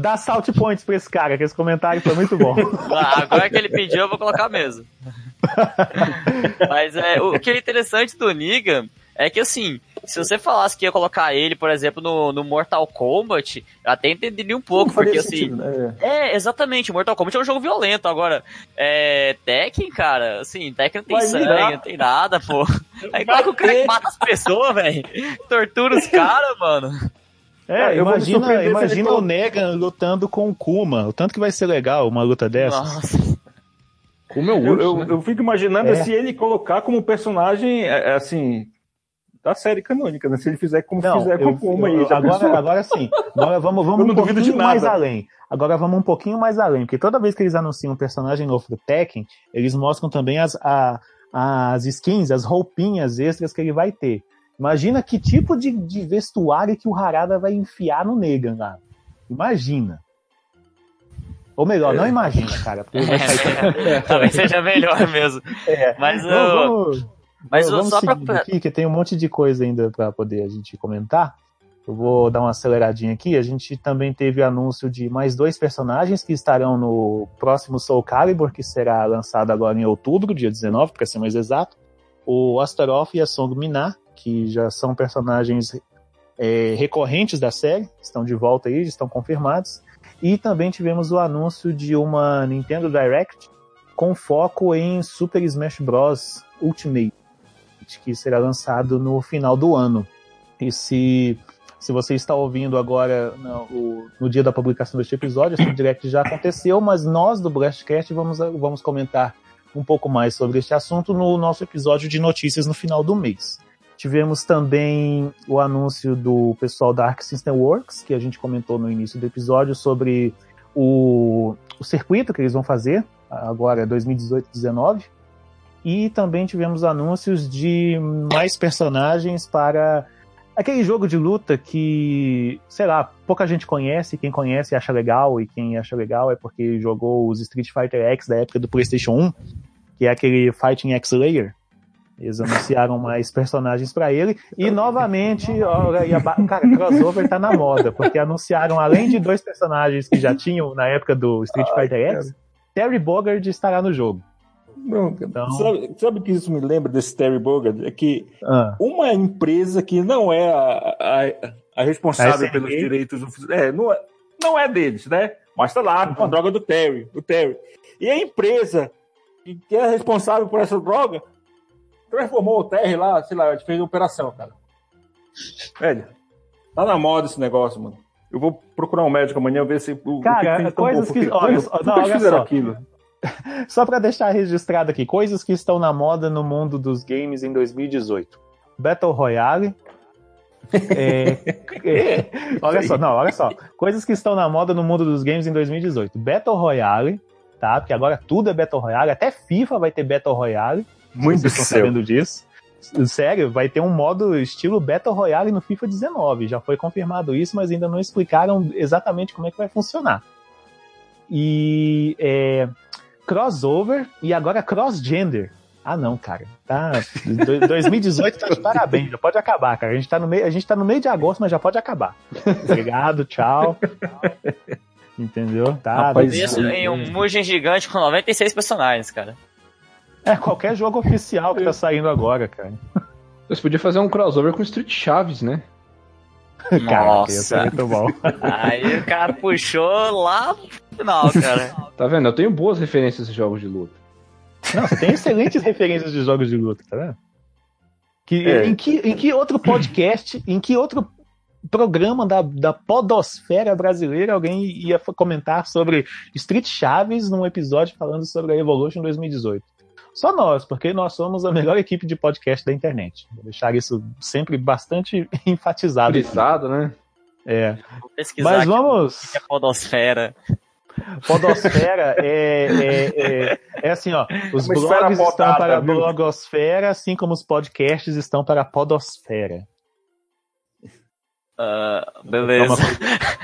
Dá salt points pra esse cara, que esse comentário foi muito bom. Ah, Agora que ele pediu, eu vou colocar mesmo. Mas é, o que é interessante do Negan é que assim, se você falasse que ia colocar ele, por exemplo, no, no Mortal Kombat, eu até entenderia um pouco, porque assim. sentido, né? É, exatamente, Mortal Kombat é um jogo violento. Agora, é. Tekken, cara, assim, Tekken não tem Vai sangue, virar. não tem nada, pô. Aí coloca o cara que mata as pessoas, velho. Tortura os caras, mano. É, Cara, eu imagina, imagina o Negan lutando com o Kuma. O tanto que vai ser legal uma luta dessa. Nossa. Como é o Eu, urso, eu, né? eu fico imaginando É. se ele colocar como personagem, é, é, assim, da série canônica, né? Se ele fizer como Não, fizer com eu- o Puma eu- aí. já agora, pensou? agora sim. Agora vamos, vamos Eu um pouquinho mais além. Agora vamos um pouquinho mais além, porque toda vez que eles anunciam um personagem novo pro Tekken, eles mostram também as, a- as skins, as roupinhas extras que ele vai ter. Imagina que tipo de, de vestuário que o Harada vai enfiar no Negan lá. Imagina. Ou melhor, não imagina, cara. Porque vai sair... Talvez seja melhor mesmo. É. Mas, Não, vamos, mas vamos só pra. seguindo aqui, que tem um monte de coisa ainda para poder a gente comentar. Eu vou dar uma aceleradinha aqui. A gente também teve anúncio de mais dois personagens que estarão no próximo Soul Calibur, que será lançado agora em outubro, dia 19, para ser mais exato. O Astaroth e a Song Minar, que já são personagens é, recorrentes da série, estão de volta aí, estão confirmados. E também tivemos o anúncio de uma Nintendo Direct com foco em Super Smash Bros. Ultimate, que será lançado no final do ano. E se, se você está ouvindo agora no, no dia da publicação deste episódio, esse direct já aconteceu, mas nós do Blastcast vamos, vamos comentar um pouco mais sobre este assunto no nosso episódio de notícias no final do mês. Tivemos também o anúncio do pessoal da Arc System Works, que a gente comentou no início do episódio, sobre o, o circuito que eles vão fazer agora 2018-19. E também tivemos anúncios de mais personagens para aquele jogo de luta que, sei lá, pouca gente conhece, quem conhece acha legal, e quem acha legal é porque jogou os Street Fighter X da época do PlayStation 1, que é aquele Fighting X Layer. Eles anunciaram mais personagens para ele. E novamente, olha, e a cara, crossover tá na moda, porque anunciaram, além de dois personagens que já tinham na época do Street Fighter X, Terry Bogard estará no jogo. Não, Então- sabe, sabe que isso me lembra desse Terry Bogard? É que Ah, uma empresa que não é a, a, a responsável A pelos direitos ofici- é, não, é, não é deles, né? Mas tá lá com a droga do Terry, do Terry. E a empresa que que é responsável por essa droga transformou o Terry lá, sei lá, fez uma operação, cara. Velho, tá na moda esse negócio, mano. Eu vou procurar um médico amanhã ver se o, Cara, o que, eles tão- coisas que- olha que não, olha só. aquilo? Só para deixar registrado aqui, coisas que estão na moda no mundo dos games em 2018. Battle Royale. É, é, olha só, não, olha só. Coisas que estão na moda no mundo dos games em 2018. Battle Royale, tá? Porque agora tudo é Battle Royale, até FIFA vai ter Battle Royale. Muito Vocês estão sabendo disso? Sério, vai ter um modo estilo Battle Royale no FIFA 19. Já foi confirmado isso, mas ainda não explicaram exatamente como é que vai funcionar. E é, crossover e agora cross-gender. Ah, não, cara. Tá, do- 2018 tá de parabéns, já pode acabar, cara. A gente tá no meio, a gente tá no meio de agosto, mas já pode acabar. Obrigado, tchau. Entendeu? Tá. Rapaz, Isso em um Mugen gigante com 96 personagens, cara. É qualquer jogo oficial que tá saindo agora, cara. Você podia fazer um crossover com Street Chaves, né? Caraca, isso é Nossa. muito bom. Aí o cara puxou lá final, cara. Tá vendo? Eu tenho boas referências de jogos de luta. Não, você tem excelentes referências de jogos de luta, tá vendo? Que, É. em, que, em que outro podcast, em que outro programa da, da podosfera brasileira alguém ia comentar sobre Street Chaves num episódio falando sobre a Evolution 2018? Só nós, porque nós somos a melhor equipe de podcast da internet. Vou deixar isso sempre bastante enfatizado. Frisado, né? É. Vou pesquisar Mas vamos. o que é podosfera. Podosfera é, é, é, é assim, ó. Os Uma blogs estão para a blogosfera, assim como os podcasts estão para a podosfera. Uma beleza.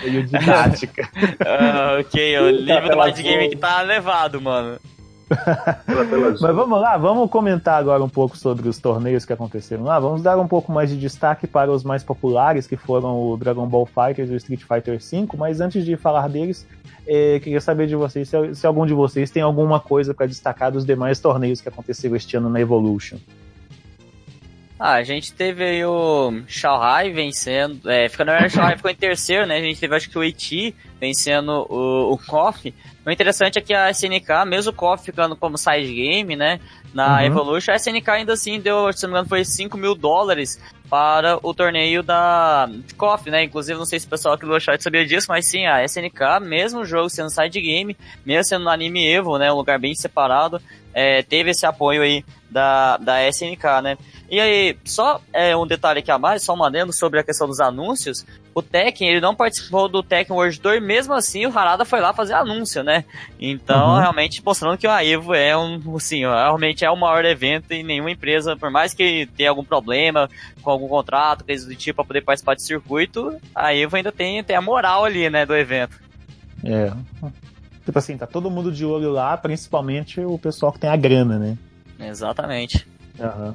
meio didática. Ah, ok, o nível do pela Mind Game que tá elevado, mano. Mas vamos lá, vamos comentar agora um pouco sobre os torneios que aconteceram lá. Vamos dar um pouco mais de destaque para os mais populares, que foram o Dragon Ball Fighters e o Street Fighter V. Mas antes de falar deles, eh, queria saber de vocês se, se algum de vocês tem alguma coisa para destacar dos demais torneios que aconteceram este ano na Evolution. Ah, a gente teve aí o Shanghai vencendo, é, ficando na verdade, o Shanghai ficou em terceiro, né? A gente teve acho que o Iti vencendo o, o KOF. O interessante é que a SNK, mesmo o KOF ficando como side game, né? Na Uhum. Evolution, a SNK ainda assim deu, se não me engano, foi 5 mil dólares para o torneio da KOF, né? Inclusive, não sei se o pessoal aqui do chat sabia disso, mas sim, a SNK, mesmo o jogo sendo side game, mesmo sendo no Anime Evo, né? Um lugar bem separado, é, teve esse apoio aí da, da SNK, né? E aí, só é, um detalhe aqui a mais, só um adendo sobre a questão dos anúncios. O Tekken, ele não participou do Tekken World Tour, mesmo assim o Harada foi lá fazer anúncio, né? Então, Uhum. realmente, mostrando que a Evo é um, assim, realmente é o maior evento e nenhuma empresa, por mais que tenha algum problema com algum contrato, coisa do tipo, pra poder participar de circuito, a Evo ainda tem, tem a moral ali, né, do evento. É. Tipo assim, tá todo mundo de olho lá, principalmente o pessoal que tem a grana, né? Exatamente. Aham.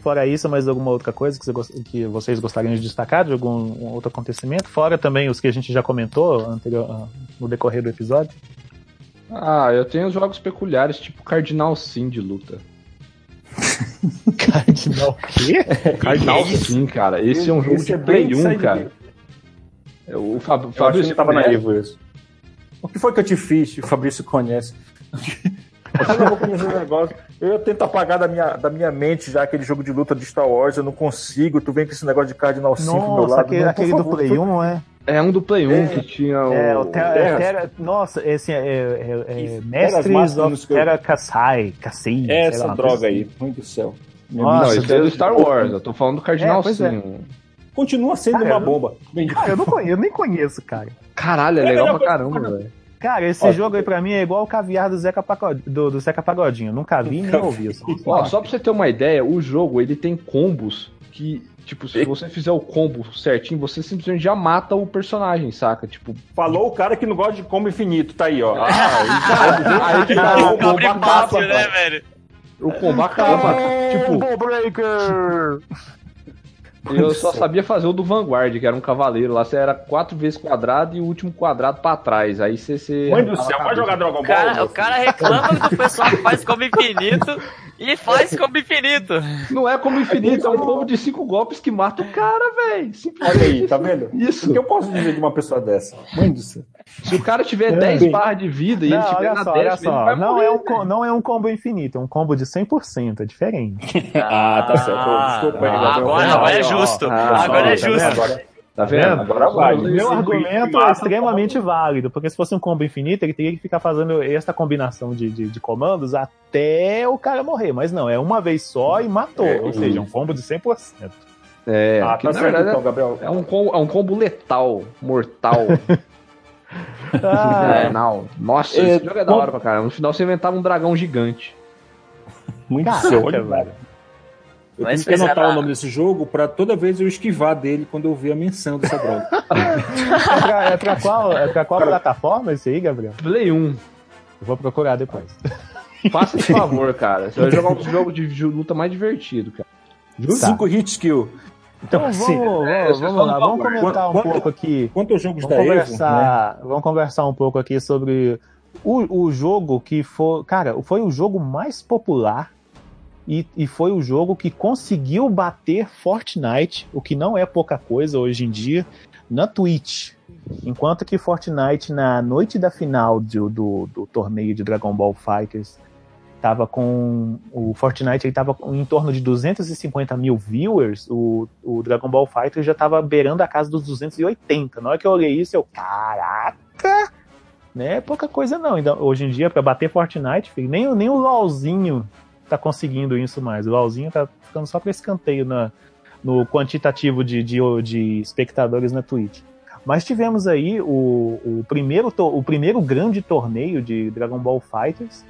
Fora isso, mais alguma outra coisa que, você que vocês gostariam de destacar de algum um outro acontecimento? Fora também os que a gente já comentou anterior, ah, no decorrer do episódio? Ah, eu tenho jogos peculiares, tipo Cardinal Sim de luta. Cardinal o quê? Cardinal Sim, cara. Esse é um jogo Esse de é bem Play 1, side cara. É, O Fab- Eu acho que Fabrício tava na conhece? Evo esse. O que foi que eu te fiz? O Fabrício conhece. Eu vou conhecer o negócio. Eu tento apagar da minha, da minha mente já aquele jogo de luta de Star Wars, eu não consigo. Tu vem com esse negócio de Cardinal 5 do meu lado. aquele, Não, aquele do favor, Play tu- 1, não é? É um do Play 1 É. que tinha o. É, o Terra, Terra- Terra- Nossa, esse é, é, é, é Mestres of Terra sei lá, Essa uma droga aí, assim. mãe do céu. Nossa, Não, esse é do. Star Wars. Eu tô falando do Cardinal É, é. Sim. Continua sendo Cara, uma bomba. Ah, eu, não conheço, eu nem conheço, cara. Caralho, é É legal pra caramba, velho. Cara, esse Ó, jogo aí pra mim é igual o caviar do Zeca, Pacod... do, do Zeca Pagodinho. Nunca vi nem ouvi. Só Ó, só pra você ter uma ideia, o jogo ele tem combos que, tipo, se você fizer o combo certinho, você simplesmente já mata o personagem, saca? Tipo, Falou o cara que não gosta de combo infinito, tá aí, ó. Ah, aí que tá, o combo Fábio, né, velho? O combo acaba. Tipo, Combo Breaker! eu só sabia fazer o do Vanguard, que era um cavaleiro lá. Você era quatro vezes quadrado e o último quadrado pra trás. Aí você. você Mãe do céu, vai jogar Dragon O Ball. cara, o cara reclama do pessoal que faz como infinito e faz como infinito. Não é como infinito, é um combo de cinco golpes que mata o cara, velho. Olha aí, tá vendo? Isso. O que eu posso dizer de uma pessoa dessa? Mãe do céu. Se o cara tiver É, 10 bem. barras de vida e Não, ele tiver olha na só, olha décima, ele só. vai Não morrer. é, um, co- não é um combo infinito, é um combo de 100%. É diferente. Ah, tá certo. Ah, Desculpa aí, ah, agora, agora é ó, justo. Ah, agora é tá justo. Agora, Tá vendo? agora vai. O meu argumento é extremamente válido, porque se fosse um combo infinito, ele teria que ficar fazendo essa combinação de, de, de comandos até o cara morrer. Mas não, é uma vez só e matou. É, ou seja, um combo de 100%. É, Ah, que tá na certo verdade então, Gabriel. é um, combo, é um combo letal, mortal. Ah, é, não. Nossa, É, esse jogo é da hora pra caramba. No final você inventava um dragão gigante. Muito Caraca, seu, velho. Eu Mas tenho que anotar o nome desse jogo pra toda vez eu esquivar dele quando eu ver a menção dessa droga. é, pra, é, pra qual, é pra qual plataforma esse aí, Gabriel? Play 1. Eu vou procurar depois. Faça esse favor, cara. Você vai jogar um jogo de de luta mais divertido, cara. Cinco hit skill. Então vamos, assim, vamos, é, vamos vocês lá, vamos comentar um Quanto- pouco aqui. Quanto aos jogos Vamos da Evo, né? conversar, vamos conversar um pouco aqui sobre o, o jogo que foi. Cara, foi o jogo mais popular e, e foi o jogo que conseguiu bater Fortnite, o que não é pouca coisa hoje em dia, na Twitch. Enquanto que Fortnite, na noite da final do, do, do torneio de Dragon Ball Fighters, tava com. O Fortnite ele tava em torno de 250 mil viewers, o, o Dragon Ball Fighter já tava beirando a casa dos 280. Na hora que eu olhei isso, eu, caraca! Né? Pouca coisa não. Então, hoje em dia, pra bater Fortnite, filho, nem, nem o LOLzinho tá conseguindo isso mais. O LOLzinho tá ficando só pra escanteio na, no quantitativo de, de, de espectadores na Twitch. Mas tivemos aí o, o, primeiro, to- o primeiro grande torneio de Dragon Ball Fighters,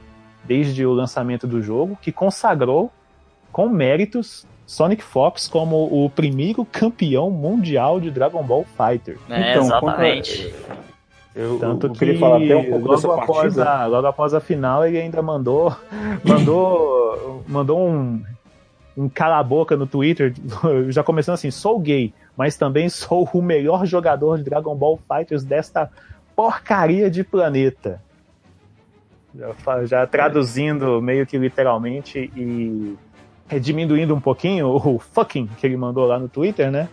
desde o lançamento do jogo, que consagrou com méritos Sonic Fox como o primeiro campeão mundial de Dragon Ball Fighter. É, Então, exatamente. Eu, Tanto eu que queria falar até um pouco dessa partida. a, logo após a final ele ainda mandou mandou mandou um um cala a boca no Twitter, já começando assim, sou gay, mas também sou o melhor jogador de Dragon Ball Fighters desta porcaria de planeta. Já, já traduzindo meio que literalmente e diminuindo um pouquinho o fucking que ele mandou lá no Twitter, né?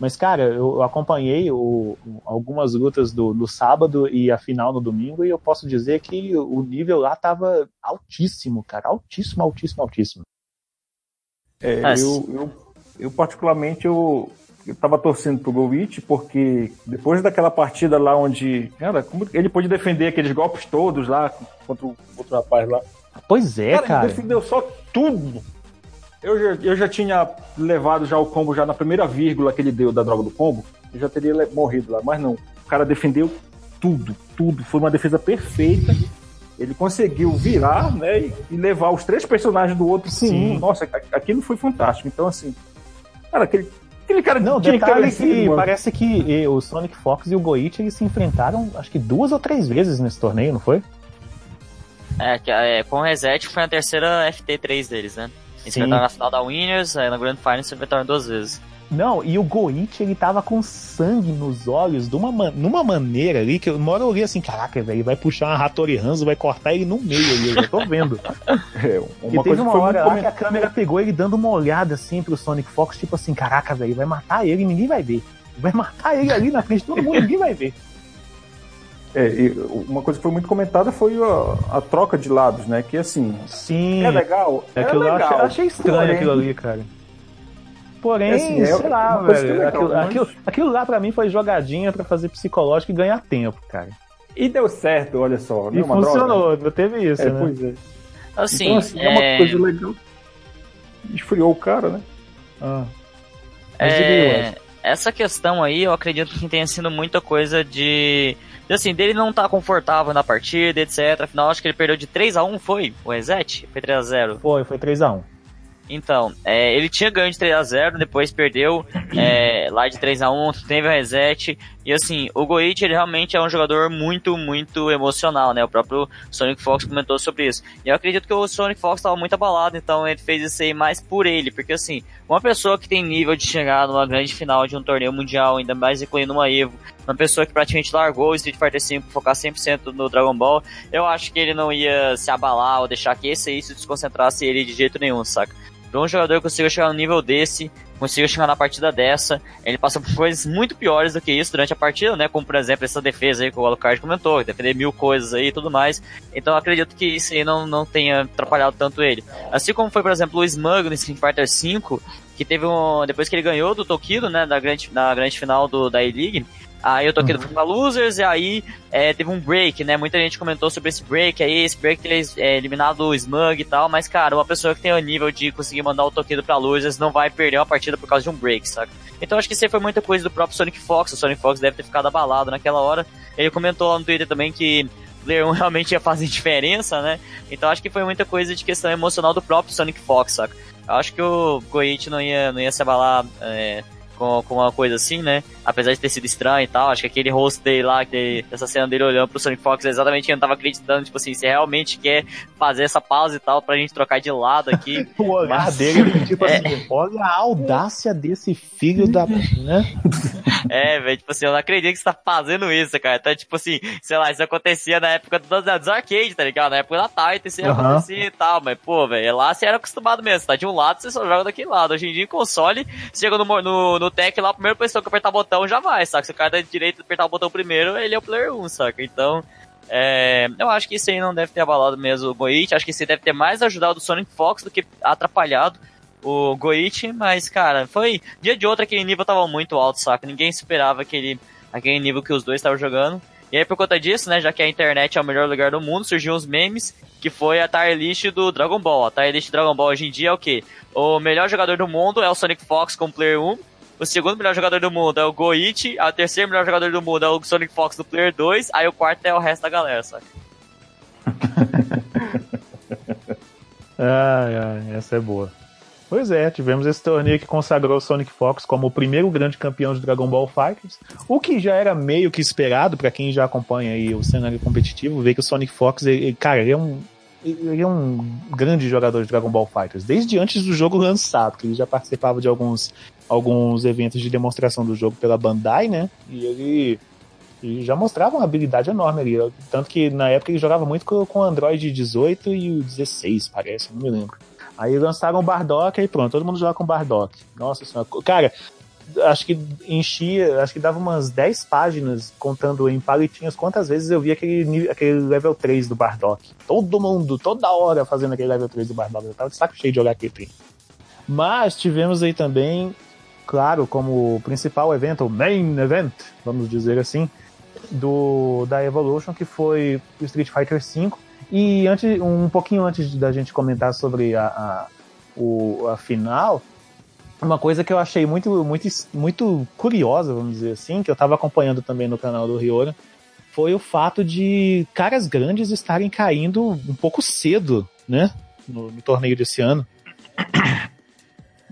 Mas, cara, eu acompanhei o- algumas lutas do, do sábado e a final no domingo, e eu posso dizer que o nível lá tava altíssimo, cara. Altíssimo, altíssimo, altíssimo. É, Mas- eu, eu, eu, particularmente, eu, eu tava torcendo pro Golwich, porque depois daquela partida lá onde. Cara, como ele pôde defender aqueles golpes todos lá contra o outro rapaz lá. Pois é, cara, cara. ele defendeu só tudo. Eu já, eu já tinha levado já o combo já na primeira vírgula que ele deu da droga do combo. Eu já teria morrido lá, mas não. O cara defendeu tudo, tudo. Foi uma defesa perfeita. Ele conseguiu virar, né, e, e levar os três personagens do outro com Sim. um. Nossa, aquilo foi fantástico. Então, assim, cara, aquele, aquele cara Não, tinha detalhe que parece que o Sonic Fox e o Goichi eles se enfrentaram, acho que duas ou três vezes nesse torneio, não foi? É, é, com o Reset foi a terceira FT3 deles, né? Enfrentaram na final da Winners, aí na Grand Final se enfrentaram duas vezes. Não, e o Goichi, ele tava com sangue nos olhos de uma, man- numa maneira ali que eu- uma hora eu olhei assim, caraca, velho, vai puxar uma Hattori Hanzo, vai cortar ele no meio ali, eu já tô vendo. É, e uma teve coisa que uma foi hora lá que a câmera pegou ele dando uma olhada assim pro Sonic Fox, tipo assim, caraca, velho, vai matar ele e ninguém vai ver. Vai matar ele ali na frente de todo mundo, ninguém vai ver. É, e uma coisa que foi muito comentada foi a, a troca de lados, né? Que assim, Sim. é legal. É Aquilo lá eu legal. achei, achei estranho porém- aquilo ali, cara. Porém, É assim, é sei lá, coisa que é velho. legal, aquilo, mas- aquilo, aquilo lá pra mim foi jogadinha pra fazer psicológico e ganhar tempo, cara. E deu certo, olha só. E é droga? funcionou, não teve isso, É, né? pois é. Assim, então, assim, é... uma é, coisa legal. Esfriou o cara, né? Ah. É, essa questão aí, eu acredito que tenha sido muita coisa de. De, Assim, dele não estar confortável na partida, etc. Afinal, acho que ele perdeu de 3 a 1 foi? O reset? Foi 3 a 0 Foi, foi 3x1. Então, é, ele tinha ganho de 3 a 0 depois perdeu é, lá de 3 a 1 teve o reset. E assim, o Goichi ele realmente é um jogador muito, muito emocional, né? O próprio Sonic Fox comentou sobre isso. E eu acredito que o Sonic Fox estava muito abalado, então ele fez isso aí mais por ele, porque assim, uma pessoa que tem nível de chegar numa grande final de um torneio mundial, ainda mais incluindo uma Evo, uma pessoa que praticamente largou o Street Fighter V focar 100% no Dragon Ball, eu acho que ele não ia se abalar ou deixar que esse se desconcentrasse ele de jeito nenhum, saca? Pra um jogador que consiga chegar no nível desse, consiga chegar na partida dessa, ele passou por coisas muito piores do que isso durante a partida, né? Como, por exemplo, essa defesa aí que o Alucard comentou, defender mil coisas aí e tudo mais. Então acredito que isso aí não, não tenha atrapalhado tanto ele. Assim como foi, por exemplo, o Smug no Street Fighter V, que teve um. Depois que ele ganhou do Tokido, né? Na grande, na grande final do, da E-League. Aí o Tokido foi pra Losers e aí é, teve um break, né? Muita gente comentou sobre esse break aí, esse break ter é, eliminado o Smug e tal, mas cara, uma pessoa que tem o nível de conseguir mandar o Tokido pra Losers não vai perder uma partida por causa de um break, saca? Então acho que isso aí foi muita coisa do próprio Sonic Fox, o Sonic Fox deve ter ficado abalado naquela hora. Ele comentou lá no Twitter também que Player 1 realmente ia fazer diferença, né? Então acho que foi muita coisa de questão emocional do próprio Sonic Fox, saca? Eu acho que o Goichi não ia, não ia se abalar é, com, com uma coisa assim, né? Apesar de ter sido estranho e tal, acho que aquele rosto dele lá, que, essa cena dele olhando pro Sonic Fox, exatamente eu não tava acreditando, tipo assim, você realmente quer fazer essa pausa e tal pra gente trocar de lado aqui. O olhar Mas- dele, tipo É. assim, olha a audácia desse filho da. né? É, velho, tipo assim, eu não acredito que você tá fazendo isso, cara. Então, tipo assim, sei lá, isso acontecia na época dos, dos arcades, tá ligado? Na época da Titan, isso ia Aham. acontecer e tal, mas, pô, velho, lá você era acostumado mesmo. Você tá de um lado, você só joga daquele lado. Hoje em dia, em console, você chega no, mo- no, no tech lá, a primeira pessoa que apertar o botão já vai, saca? Se o cara da direita apertar o botão primeiro, ele é o player 1, saca? Então, é, eu acho que isso aí não deve ter abalado mesmo o Goichi. Acho que isso deve ter mais ajudado o Sonic Fox do que atrapalhado o Goichi, mas, cara, foi dia de outro aquele nível tava muito alto, saca? Ninguém esperava aquele, aquele nível que os dois estavam jogando. E aí, por conta disso, né, já que a internet é o melhor lugar do mundo, surgiu uns memes, que foi a tier list do Dragon Ball. A tier list do Dragon Ball hoje em dia é o quê? O melhor jogador do mundo é o Sonic Fox com Player 1, o segundo melhor jogador do mundo é o Goichi, o terceiro melhor jogador do mundo é o Sonic Fox do Player 2, aí o quarto é o resto da galera, saca? Ai, ai, essa é boa. Pois é, tivemos esse torneio que consagrou o Sonic Fox como o primeiro grande campeão de Dragon Ball Fighters, o que já era meio que esperado para quem já acompanha aí o cenário competitivo, ver que o Sonic Fox, ele, cara, ele é um ele é um grande jogador de Dragon Ball Fighters, desde antes do jogo lançado, que ele já participava de alguns, alguns eventos de demonstração do jogo pela Bandai, né? E ele, já mostrava uma habilidade enorme ali. Tanto que na época ele jogava muito com, o Android 18 e o 16, parece, não me lembro. Aí lançaram o Bardock e pronto, todo mundo joga com Bardock. Nossa senhora. Cara, acho que enchia, acho que dava umas 10 páginas contando em palitinhas quantas vezes eu vi aquele, aquele level 3 do Bardock. Todo mundo, toda hora fazendo aquele level 3 do Bardock. Eu tava de saco cheio de jogar aquele trem. Mas tivemos aí também, claro, como principal evento, o main event, vamos dizer assim, do da Evolution, que foi o Street Fighter V. E antes, um pouquinho antes da gente comentar sobre a, a, o, a final, uma coisa que eu achei muito, muito, muito curiosa, vamos dizer assim, que eu estava acompanhando também no canal do Riora, foi o fato de caras grandes estarem caindo um pouco cedo, né? No, no torneio desse ano.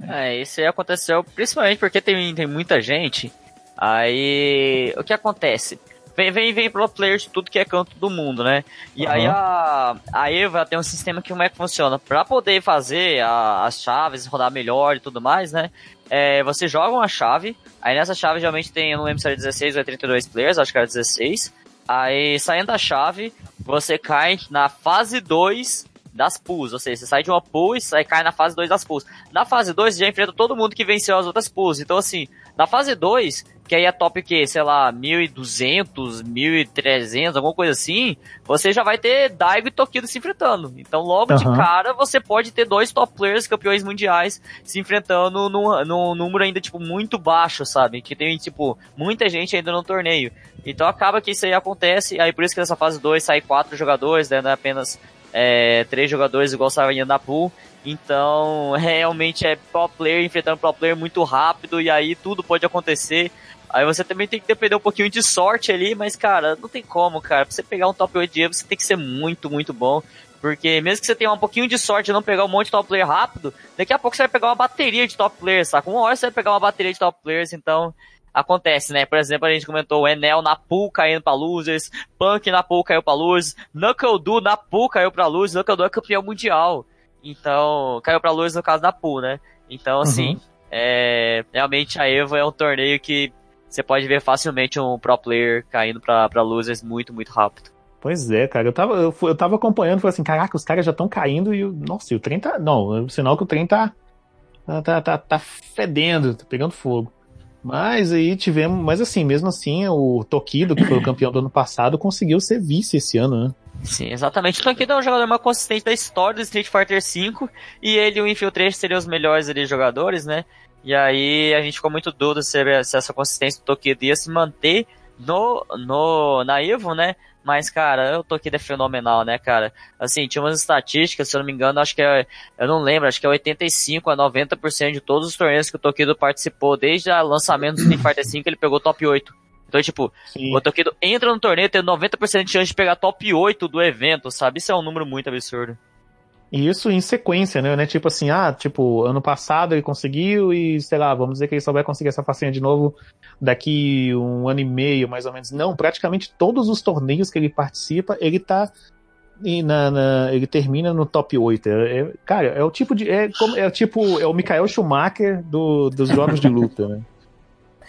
É, isso aí aconteceu principalmente porque tem, tem muita gente. Aí, o que acontece? Vem, vem, vem pro players de tudo que é canto do mundo, né? E Uhum. aí a, a Eva tem um sistema que como é que funciona? Pra poder fazer a- as chaves, rodar melhor e tudo mais, né? É, você joga uma chave, aí nessa chave geralmente tem, eu não lembro se era 16 ou é 32 players, acho que era 16. Aí saindo da chave, você cai na fase 2 das pools, ou seja, você sai de uma pool e sai, cai na fase 2 das pools. Na fase 2 você já enfrenta todo mundo que venceu as outras pools. Então assim, na fase 2, que aí é top o quê? Sei lá, 1200, 1300, alguma coisa assim, você já vai ter Daigo e Tokido se enfrentando. Então logo de Aham. cara você pode ter dois top players campeões mundiais se enfrentando num, num número ainda tipo muito baixo, sabe? Que tem tipo muita gente ainda no torneio. Então acaba que isso aí acontece, aí por isso que nessa fase 2 sai quatro jogadores, né? Não é apenas é, três jogadores igual estava na pool. Então, realmente é pro player enfrentando pro player muito rápido e aí tudo pode acontecer. Aí você também tem que depender um pouquinho de sorte ali, mas cara, não tem como, cara. Pra você pegar um top 8 dia, você tem que ser muito, muito bom. Porque mesmo que você tenha um pouquinho de sorte de não pegar um monte de top player rápido, daqui a pouco você vai pegar uma bateria de top players, saca? Uma hora você vai pegar uma bateria de top players, então acontece, né? Por exemplo, a gente comentou o Enel na pool caindo pra losers, Punk na pool caiu pra losers, Knuckle Do na pool caiu pra losers, Knuckle Do é campeão mundial. Então, caiu pra losers no caso da pool, né? Então, assim, Uhum. é, realmente a Evo é um torneio que você pode ver facilmente um pro player caindo pra, pra losers muito, muito rápido. Pois é, cara. Eu tava, eu, eu tava acompanhando, falei assim, caraca, os caras já estão caindo e o. Nossa, e o trem tá. Não, é sinal que o trem tá. Tá, tá, tá, tá fedendo, tá pegando fogo. Mas aí tivemos. Mas assim, mesmo assim, o Tokido, que foi o campeão do ano passado, conseguiu ser vice esse ano, né? Sim, exatamente. O Tankido é o jogador mais consistente da história do Street Fighter V e ele e o Infiltrate seriam os melhores ali jogadores, né? E aí a gente ficou muito dúvida se, se essa consistência do Tokido ia se manter no, no, na Evo, né? Mas, cara, o Tokido é fenomenal, né, cara? Assim, tinha umas estatísticas, se eu não me engano, acho que é, eu não lembro, acho que é 85 a 90% de todos os torneios que o Tokido participou, desde o lançamento do Street Fighter V, ele pegou top 8. Então, tipo, Sim. o Tokido entra no torneio tendo 90% de chance de pegar top 8 do evento, sabe? Isso é um número muito absurdo. E isso em sequência, né? Não é Tipo assim, ah, tipo, ano passado ele conseguiu e, sei lá, vamos dizer que ele só vai conseguir essa façanha de novo daqui um ano e meio, mais ou menos. Não, praticamente todos os torneios que ele participa, ele tá. na, na- ele termina no top 8. É- é- cara, é o tipo de. É, é o tipo. É o Michael Schumacher do, dos jogos de luta, né?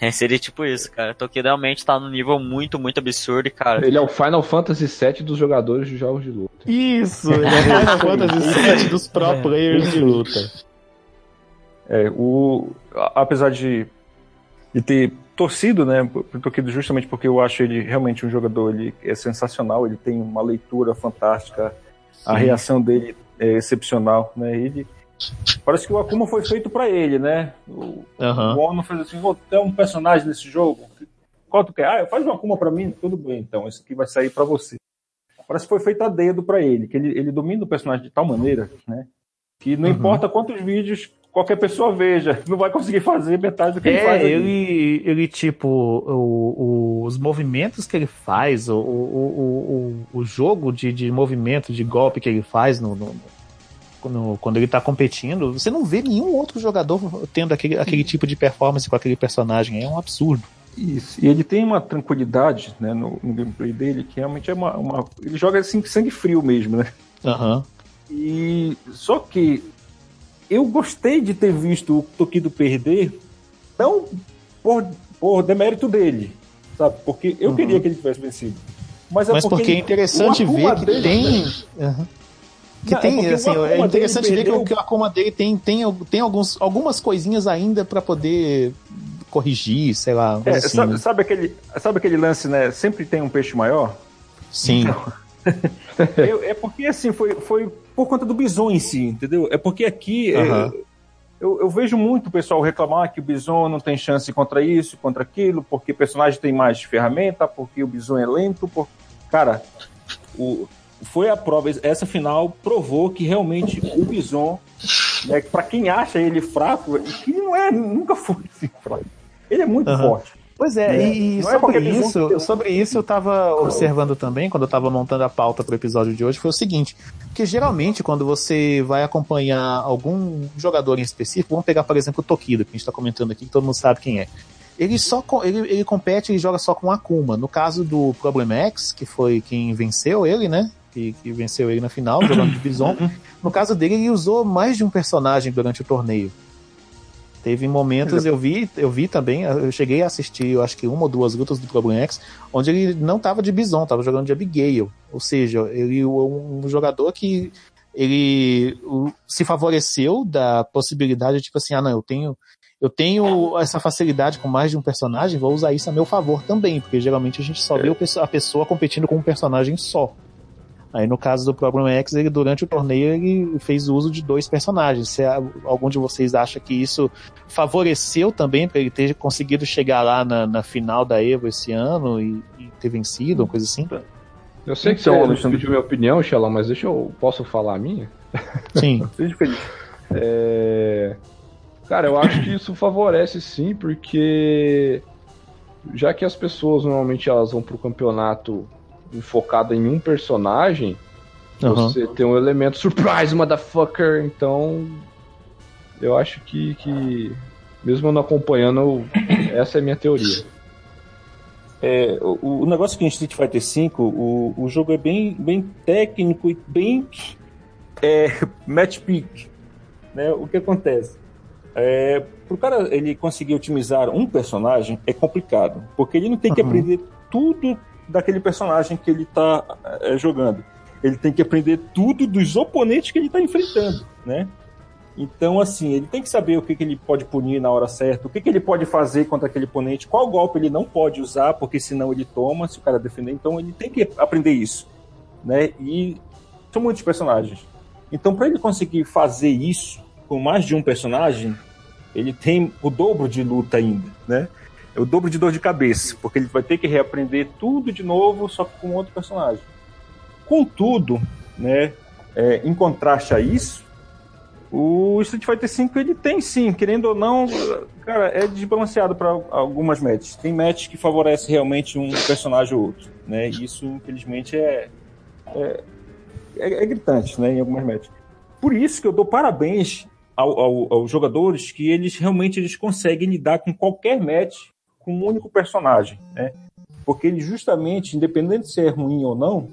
É, seria tipo isso, cara. O Tokido realmente tá num nível muito, muito absurdo, e, cara. Ele é o Final Fantasy VII dos jogadores de jogos de luta. Isso, ele é Final Fantasy VII dos pro players de luta. É, o, a- apesar de, de ter torcido, né, pro Tokido justamente porque eu acho ele realmente um jogador, ele é sensacional, ele tem uma leitura fantástica, a Sim. reação dele é excepcional, né, ele parece que o Akuma foi feito pra ele, né, o, Ono fez assim, vou ter um personagem nesse jogo, qual tu quer? Ah, faz uma Akuma pra mim, tudo bem, então, esse aqui vai sair pra você. Parece que foi feito a dedo pra ele, que ele, ele domina o personagem de tal maneira, né, que não Uhum. importa quantos vídeos qualquer pessoa veja. Não vai conseguir fazer metade do que ele faz. É, ele, ele tipo, o- o- os movimentos que ele faz, o, o, o, o, o jogo de, de movimento, de golpe que ele faz no, no- no- quando ele tá competindo, você não vê nenhum outro jogador tendo aquele, aquele tipo de performance com aquele personagem. É um absurdo. Isso. E ele tem uma tranquilidade né, no, no gameplay dele que realmente é uma, uma- Ele joga assim, sangue frio mesmo, né? Aham. E só que eu gostei de ter visto o Tokido perder, não por, por demérito dele, sabe? Porque eu queria que ele tivesse vencido. Mas, é Mas porque é ele- interessante ver que dele- tem. Aham. Que Não, é tem, porque o assim, é interessante ver que, perdeu- o- que o Akuma dele tem, tem, tem alguns, algumas coisinhas ainda pra poder corrigir, sei lá, É, assim, sabe, né? sabe aquele, sabe aquele lance, né? Sempre tem um peixe maior? Sim. Eu- é porque assim, foi, foi por conta do Bison em si, entendeu? É porque aqui é, Aham. eu, eu vejo muito o pessoal reclamar que o Bison não tem chance contra isso, contra aquilo, porque o personagem tem mais ferramenta, porque o Bison é lento. Por... Cara, o, foi a prova, essa final provou que realmente o Bison, né, para quem acha ele fraco, que não é, nunca foi assim fraco. Ele é muito Aham. forte. Pois é, Né? e é sobre tem isso, muito- sobre isso eu tava observando também, quando eu tava montando a pauta pro episódio de hoje, foi o seguinte, que geralmente quando você vai acompanhar algum jogador em específico, vamos pegar, por exemplo, o Tokido, que a gente tá comentando aqui, que todo mundo sabe quem é. Ele só ele, ele compete e joga só com Akuma. No caso do Problem X, que foi quem venceu ele, né? Que, que venceu ele na final, jogando de Bison. No caso dele, ele usou mais de um personagem durante o torneio. Teve momentos, eu vi, eu vi também, eu cheguei a assistir, eu acho que uma ou duas lutas do Problem X, onde ele não tava de Bison, tava jogando de Abigail. Ou seja, ele é um jogador que ele se favoreceu da possibilidade, tipo assim, ah não, eu tenho eu tenho essa facilidade com mais de um personagem, vou usar isso a meu favor também, porque geralmente a gente só vê pesso- a pessoa competindo com um personagem só. Aí no caso do Problem X, ele durante o torneio ele fez o uso de dois personagens. Se algum de vocês acha que isso favoreceu também para ele ter conseguido chegar lá na, na final da Evo esse ano e, e ter vencido, uma coisa assim? Eu sei que Então, você Alexandre- pediu minha opinião, Xelão, mas deixa eu. Posso falar a minha? Sim. É... Cara, eu acho que isso favorece sim, porque já que as pessoas normalmente elas vão pro campeonato focada em um personagem, Aham. você tem um elemento surprise, motherfucker. Então, eu acho que, que mesmo eu não acompanhando, essa é a minha teoria. É, o, o negócio que em Street Fighter V, o, o jogo é bem, bem técnico e bem é, match pick. Né? O que acontece? É, pro cara ele conseguir otimizar um personagem é complicado, porque ele não tem que Uhum. aprender tudo daquele personagem que ele tá é, jogando. Ele tem que aprender tudo dos oponentes que ele tá enfrentando, né? Então, assim, ele tem que saber o que, que ele pode punir na hora certa, o que, que ele pode fazer contra aquele oponente, qual golpe ele não pode usar, porque senão ele toma, se o cara defender. Então, ele tem que aprender isso, né? E são muitos personagens. Então, para ele conseguir fazer isso com mais de um personagem, ele tem o dobro de luta ainda, né? É o dobro de dor de cabeça, porque ele vai ter que reaprender tudo de novo, só com outro personagem. Contudo, né, é, em contraste a isso, o Street Fighter V ele tem sim, querendo ou não, cara, é desbalanceado para algumas matches. Tem matches que favorecem realmente um personagem ou outro, né? E isso, infelizmente, é, é, é- é gritante, né? Em algumas matches. Por isso que eu dou parabéns ao- ao- aos jogadores que eles realmente eles conseguem lidar com qualquer match com um único personagem, né? Porque ele justamente, independente se é ruim ou não,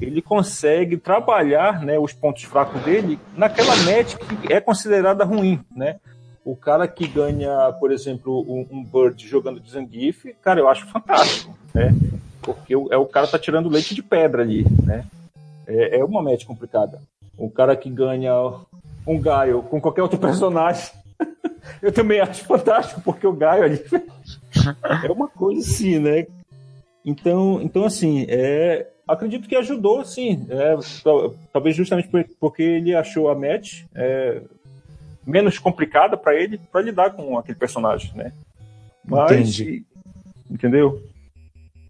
ele consegue trabalhar né, os pontos fracos dele naquela match que é considerada ruim, né? O cara que ganha, por exemplo, um, um Bird jogando de Zangief, cara, eu acho fantástico, né? Porque o, é o cara tá tirando leite de pedra ali, né? É, é uma match complicada. O cara que ganha um Gaio com qualquer outro personagem, eu também acho fantástico, porque o Gaio ali é uma coisa assim, né? Então, então assim, é, acredito que ajudou, sim. É, tal- talvez justamente por- porque ele achou a match é, menos complicada para ele, para lidar com aquele personagem, né? Mas, Entendi. entendeu?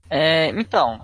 É, então,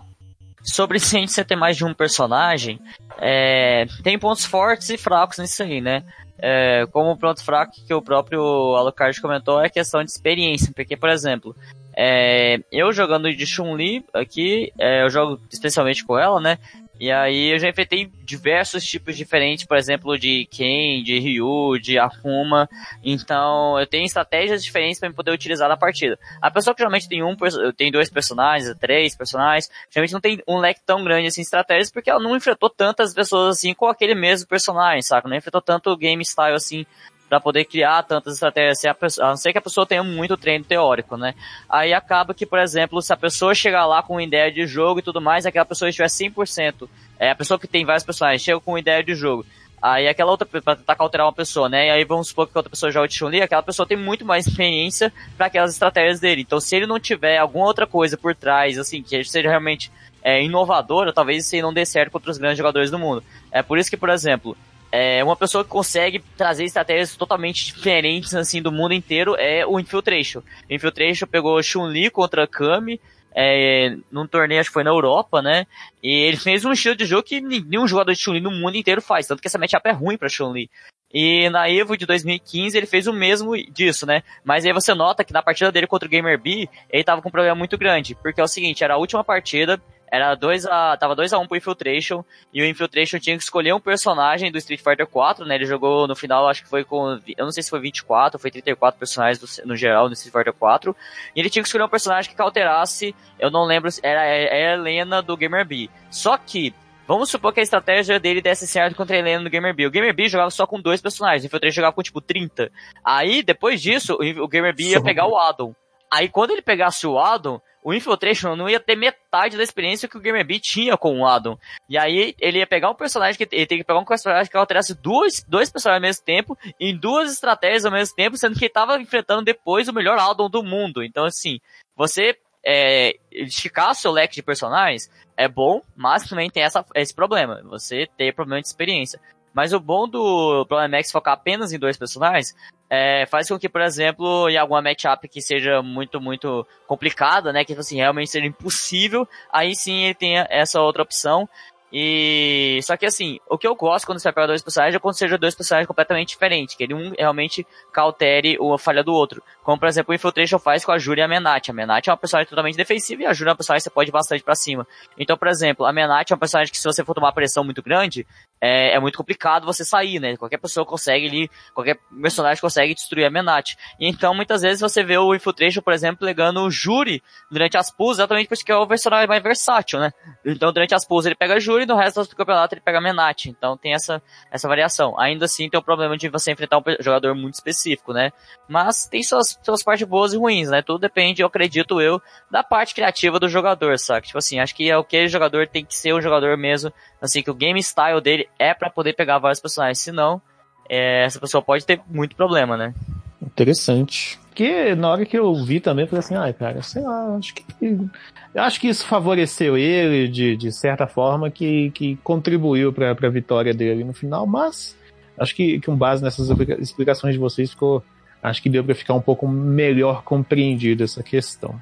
sobre se você ter mais de um personagem, é, tem pontos fortes e fracos nisso aí, né? É, como ponto fraco que o próprio Alucard comentou é questão de experiência, porque, por exemplo, é, eu jogando de Chun-Li aqui, é, eu jogo especialmente com ela, né? E aí eu já enfrentei diversos tipos diferentes, por exemplo, de Ken, de Ryu, de Akuma. Então eu tenho estratégias diferentes para poder utilizar na partida. A pessoa que geralmente tem um, tem dois personagens, três personagens, geralmente não tem um leque tão grande assim de estratégias porque ela não enfrentou tantas pessoas assim com aquele mesmo personagem, saca? Não enfrentou tanto game style assim para poder criar tantas estratégias, a, pessoa, a não ser que a pessoa tenha muito treino teórico, né? Aí acaba que, por exemplo, se a pessoa chegar lá com uma ideia de jogo e tudo mais, aquela pessoa estiver 100%, é a pessoa que tem vários personagens, chega com uma ideia de jogo, Aí aquela outra, pra tentar cauterar uma pessoa, né? E aí vamos supor que outra pessoa joga de Chun-Li, aquela pessoa tem muito mais experiência para aquelas estratégias dele. Então se ele não tiver alguma outra coisa por trás, assim, que seja realmente é, inovadora, talvez isso aí não dê certo contra os grandes jogadores do mundo. É por isso que, por exemplo, é, uma pessoa que consegue trazer estratégias totalmente diferentes assim do mundo inteiro é o Infiltration. O Infiltration pegou Chun-Li contra Kami é, num torneio, acho que foi na Europa, né? E ele fez um estilo de jogo que nenhum jogador de Chun-Li no mundo inteiro faz, tanto que essa matchup é ruim pra Chun-Li. E na Evo de 2015 ele fez o mesmo disso, né? Mas aí você nota que na partida dele contra o Gamer B, ele tava com um problema muito grande, porque é o seguinte, era a última partida, era 2 a tava 2 a 1 um pro Infiltration e o Infiltration tinha que escolher um personagem do Street Fighter 4, né? Ele jogou no final, acho que foi com eu não sei se foi 24 ou foi 34 personagens do, no geral no Street Fighter 4. E ele tinha que escolher um personagem que cauterasse, eu não lembro, era, era a Helena do Gamer B. Só que Vamos supor que a estratégia dele desse certo contra a Helena no Gamer B. O Gamer B jogava só com dois personagens, o Infiltration jogava com tipo 30. Aí, depois disso, o Gamer B ia pegar o Adam. Aí quando ele pegasse o Adam, o Infiltration não ia ter metade da experiência que o Gamer B tinha com o Adam. E aí ele ia pegar um personagem que ele tem que pegar um personagem que alterasse dois, dois personagens ao mesmo tempo, em duas estratégias ao mesmo tempo, sendo que ele estava enfrentando depois o melhor Adam do mundo. Então, assim, você é, esticar seu leque de personagens é bom, mas também tem essa, esse problema. Você ter problema de experiência. Mas o bom do Problem X focar apenas em dois personagens é, faz com que, por exemplo, em alguma matchup que seja muito, muito complicada, né, que assim, realmente seja impossível, aí sim ele tenha essa outra opção. E só que assim, o que eu gosto quando você pega dois personagens é quando seja dois personagens completamente diferentes, que ele um realmente cautere a falha do outro. Como por exemplo o Infiltration faz com a Júlia e a Menat. A Menat é uma personagem totalmente defensiva e a Júlia é uma personagem que você pode ir bastante para cima. Então, por exemplo, a Menat é uma personagem que se você for tomar pressão muito grande, é, é, muito complicado você sair, né? Qualquer pessoa consegue ali, qualquer personagem consegue destruir a Menat. E então, muitas vezes você vê o Infiltration, por exemplo, pegando o Júri durante as pools, exatamente porque é o personagem mais versátil, né? Então, durante as pools ele pega a Júri no resto do campeonato ele pega a Menat. Então, tem essa, essa variação. Ainda assim, tem o problema de você enfrentar um jogador muito específico, né? Mas tem suas, suas partes boas e ruins, né? Tudo depende, eu acredito eu, da parte criativa do jogador, sabe? Tipo assim, acho que é o que o jogador tem que ser um jogador mesmo, assim, que o game style dele é para poder pegar vários personagens, senão é, essa pessoa pode ter muito problema, né? Interessante. Porque na hora que eu vi também, eu falei assim, ai, cara, sei lá, acho que. Eu acho que isso favoreceu ele de, de certa forma, que, que contribuiu para a vitória dele no final, mas acho que, que com base nessas explicações de vocês ficou. Acho que deu para ficar um pouco melhor compreendido essa questão.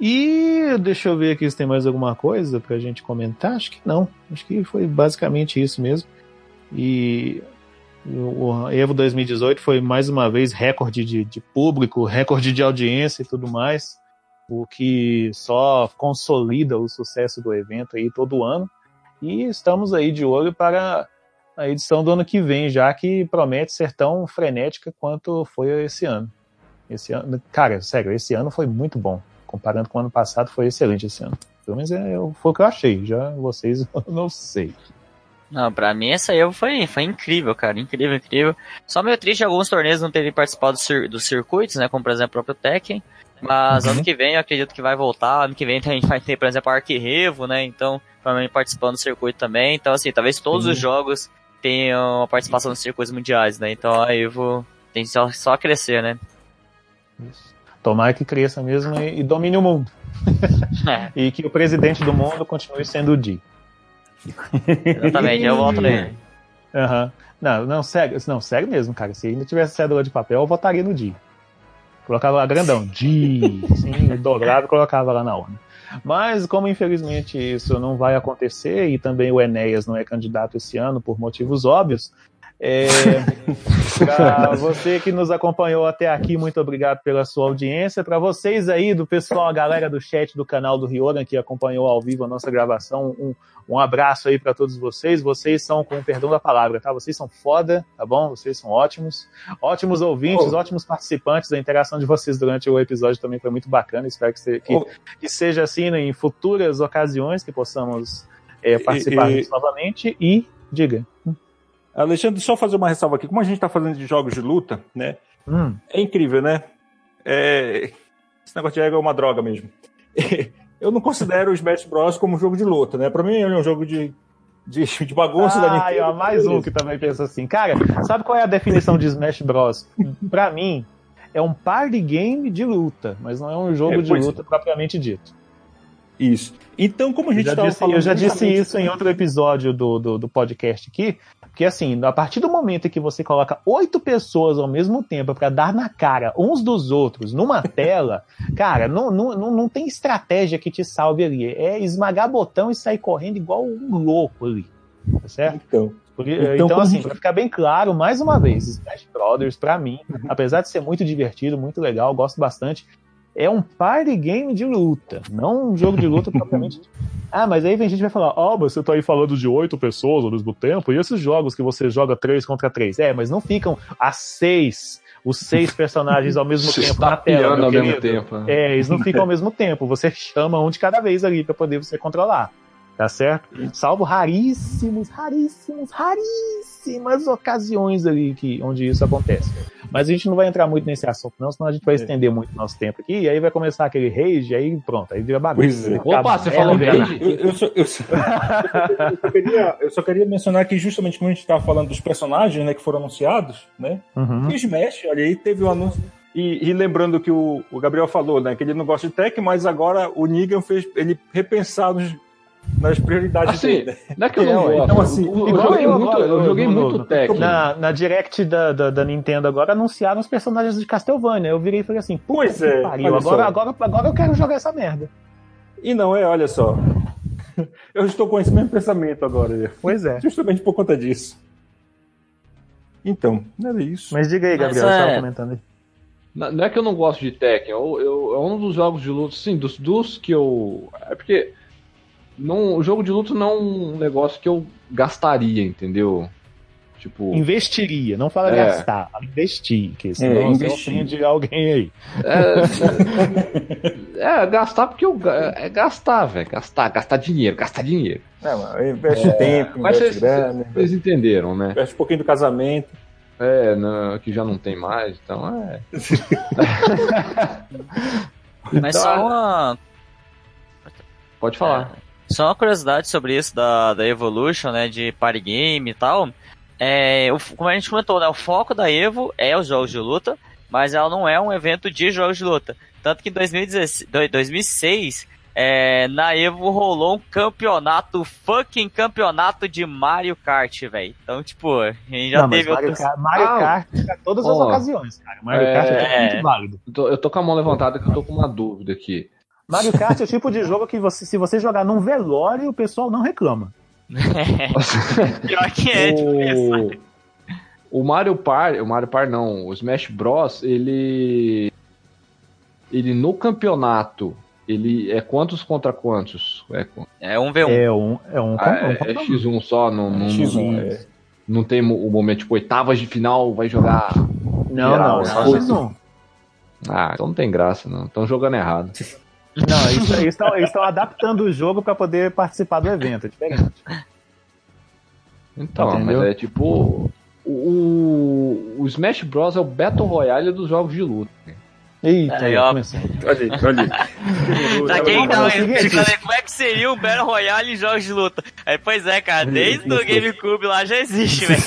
E deixa eu ver aqui se tem mais alguma coisa pra gente comentar. Acho que não. Acho que foi basicamente isso mesmo. E o Evo 2018 foi mais uma vez recorde de, de público, recorde de audiência e tudo mais. O que só consolida o sucesso do evento aí todo ano. E estamos aí de olho para a edição do ano que vem, já que promete ser tão frenética quanto foi esse ano. Esse ano, cara, sério, esse ano foi muito bom comparando com o ano passado, foi excelente esse ano. Pelo menos é, foi o que eu achei. Já vocês, eu não sei. Não, pra mim essa aí foi, foi incrível, cara. Incrível, incrível. Só meio triste alguns torneios não terem participado dos, dos circuitos, né? Como por exemplo o próprio Tekken. Mas uhum. ano que vem eu acredito que vai voltar. Ano que vem a gente vai ter, por exemplo, o Arquirevo, né? Então, provavelmente participando do circuito também. Então, assim, talvez todos Sim. os jogos tenham a participação nos circuitos mundiais, né? Então a Evo tem só, só crescer, né? Isso. Tomara que cresça mesmo e, e domine o mundo. É. e que o presidente do mundo continue sendo o Di. Exatamente, eu voto nele. Uhum. Não, não, sério, não, sério mesmo, cara. Se ainda tivesse cédula de papel, eu votaria no Di. Colocava lá grandão, Di, sim, dobrava e colocava lá na urna. Mas, como infelizmente isso não vai acontecer e também o Enéas não é candidato esse ano por motivos óbvios, É, para você que nos acompanhou até aqui, muito obrigado pela sua audiência. Para vocês aí, do pessoal, a galera do chat do canal do Rioran, que acompanhou ao vivo a nossa gravação, um, um abraço aí para todos vocês. Vocês são, com o perdão da palavra, tá? Vocês são foda, tá bom? Vocês são ótimos. Ótimos ouvintes, Oh. ótimos participantes. A interação de vocês durante o episódio também foi muito bacana. Espero que, se- que, Oh. que seja assim né, em futuras ocasiões que possamos é, participar e- disso novamente. E diga. Alexandre, só fazer uma ressalva aqui. Como a gente está falando de jogos de luta, né? Hum, É incrível, né? É, Esse negócio de ego é uma droga mesmo. Eu não considero o Smash Bros. como um jogo de luta, né? Pra mim é um jogo de, de, de bagunça da Ai, Nintendo. ó, mais um que também pensa assim. Cara, sabe qual é a definição de Smash Bros? Pra mim, é um party game de luta, mas não é um jogo É, de é. luta propriamente dito. Isso. Então, como a gente estava falando... eu já disse justamente- isso em outro episódio do, do, do podcast aqui, porque assim, a partir do momento em que você coloca oito pessoas ao mesmo tempo pra dar na cara uns dos outros numa tela, cara, não, não, não, não tem estratégia que te salve ali. É esmagar botão e sair correndo igual um louco ali. Tá certo? Então, Porque- Então, então, assim, a gente- pra ficar bem claro, mais uma vez, Smash Brothers, pra mim, apesar de ser muito divertido, muito legal, gosto bastante, é um party game de luta, não um jogo de luta propriamente. Ah, mas aí vem gente que vai falar, ó, mas você tá aí falando de oito pessoas ao mesmo tempo, e esses jogos que você joga três contra três? É, mas não ficam as seis, os seis personagens ao mesmo tempo está na tela, meu ao mesmo tempo. né? É, eles não ficam ao mesmo tempo. Você chama um de cada vez ali pra poder você controlar. Tá certo? Salvo raríssimos, raríssimos, raríssimas ocasiões ali que, onde isso acontece. Mas a gente não vai entrar muito nesse assunto, não, senão a gente vai estender muito o nosso tempo aqui, e aí vai começar aquele rage, aí pronto, aí vira bagunça. Pois é. Opa, você falou rage? Eu, eu só, eu só- eu só queria, eu só queria mencionar que justamente como a gente estava falando dos personagens né, que foram anunciados, né? Uhum. E o Smash, olha aí, teve o anúncio. E, e lembrando que o, o Gabriel falou, né? Que ele não gosta de tech, mas agora o Negan fez ele repensar nos, nas prioridades Assim, dele. não é que eu É, não ué, gosto. então, assim, eu, eu igual joguei eu muito, eu joguei no- muito no- Tekken. Na, na direct da, da, da Nintendo agora anunciaram os personagens de Castlevania. Eu virei e falei assim, Pois é, pariu, agora, agora, agora eu quero jogar essa merda. E não é, olha só. Eu estou com esse mesmo pensamento agora, Pois é. justamente por conta disso. Então, era isso. Mas diga aí, Mas Gabriel, você é- estava comentando aí. Não não é que eu não gosto de Tekken, eu, eu- é um dos jogos de luta, sim, dos, dos que eu. É porque não, o jogo de luta não é um negócio que eu gastaria, entendeu? Tipo, Investiria, não fala É. gastar, fala investir, que senão você investir. ofende alguém aí. é, é, gastar porque eu, é gastar, velho, gastar, gastar dinheiro, gastar dinheiro. Não, mas investe tempo, Mas investe grana, vocês entenderam, né? investe um pouquinho do casamento. É, não, que já não tem mais, então é. Mas Então, só uma, Pode falar. Só uma curiosidade sobre isso da, da Evolution, né, de party game e tal. É, o- como a gente comentou, né, o foco da Evo é os jogos de luta, mas ela não é um evento de jogos de luta. Tanto que em 2016, do- 2006, é, na Evo rolou um campeonato, fucking campeonato de Mario Kart, velho. Então, tipo, a gente já não, teve Mario, outros... Kart, Mario Ah, Kart pra todas as ó, ocasiões, cara. Mario é- Kart é totalmente válido. Eu tô, eu tô com a mão levantada que eu tô com uma dúvida aqui. Mario Kart é o tipo de jogo que você, se você jogar num velório, o pessoal não reclama. Pior que é, tipo isso. o, o Mario Party, o Mario Party não, o Smash Bros, ele ele no campeonato, ele é quantos contra quantos? É, É um V1. É um, é um, ah, um- é, é X1 só, não, não, X1, não, é. não tem o momento tipo oitavas de final, vai jogar. Não, geral, não, né? só X1. Ah, então não tem graça, não. Estão jogando errado. Não, eles estão adaptando o jogo pra poder participar do evento, é diferente. Então, Entendeu? mas é tipo. O, o, o Smash Bros é o Battle Royale dos jogos de luta. Eita, Aí, ó. Olha aí, olha aí. Pra quem não, seguinte. falei, como é que seria um Battle Royale em jogos de luta? Aí, pois é, cara, desde o GameCube lá já existe, velho.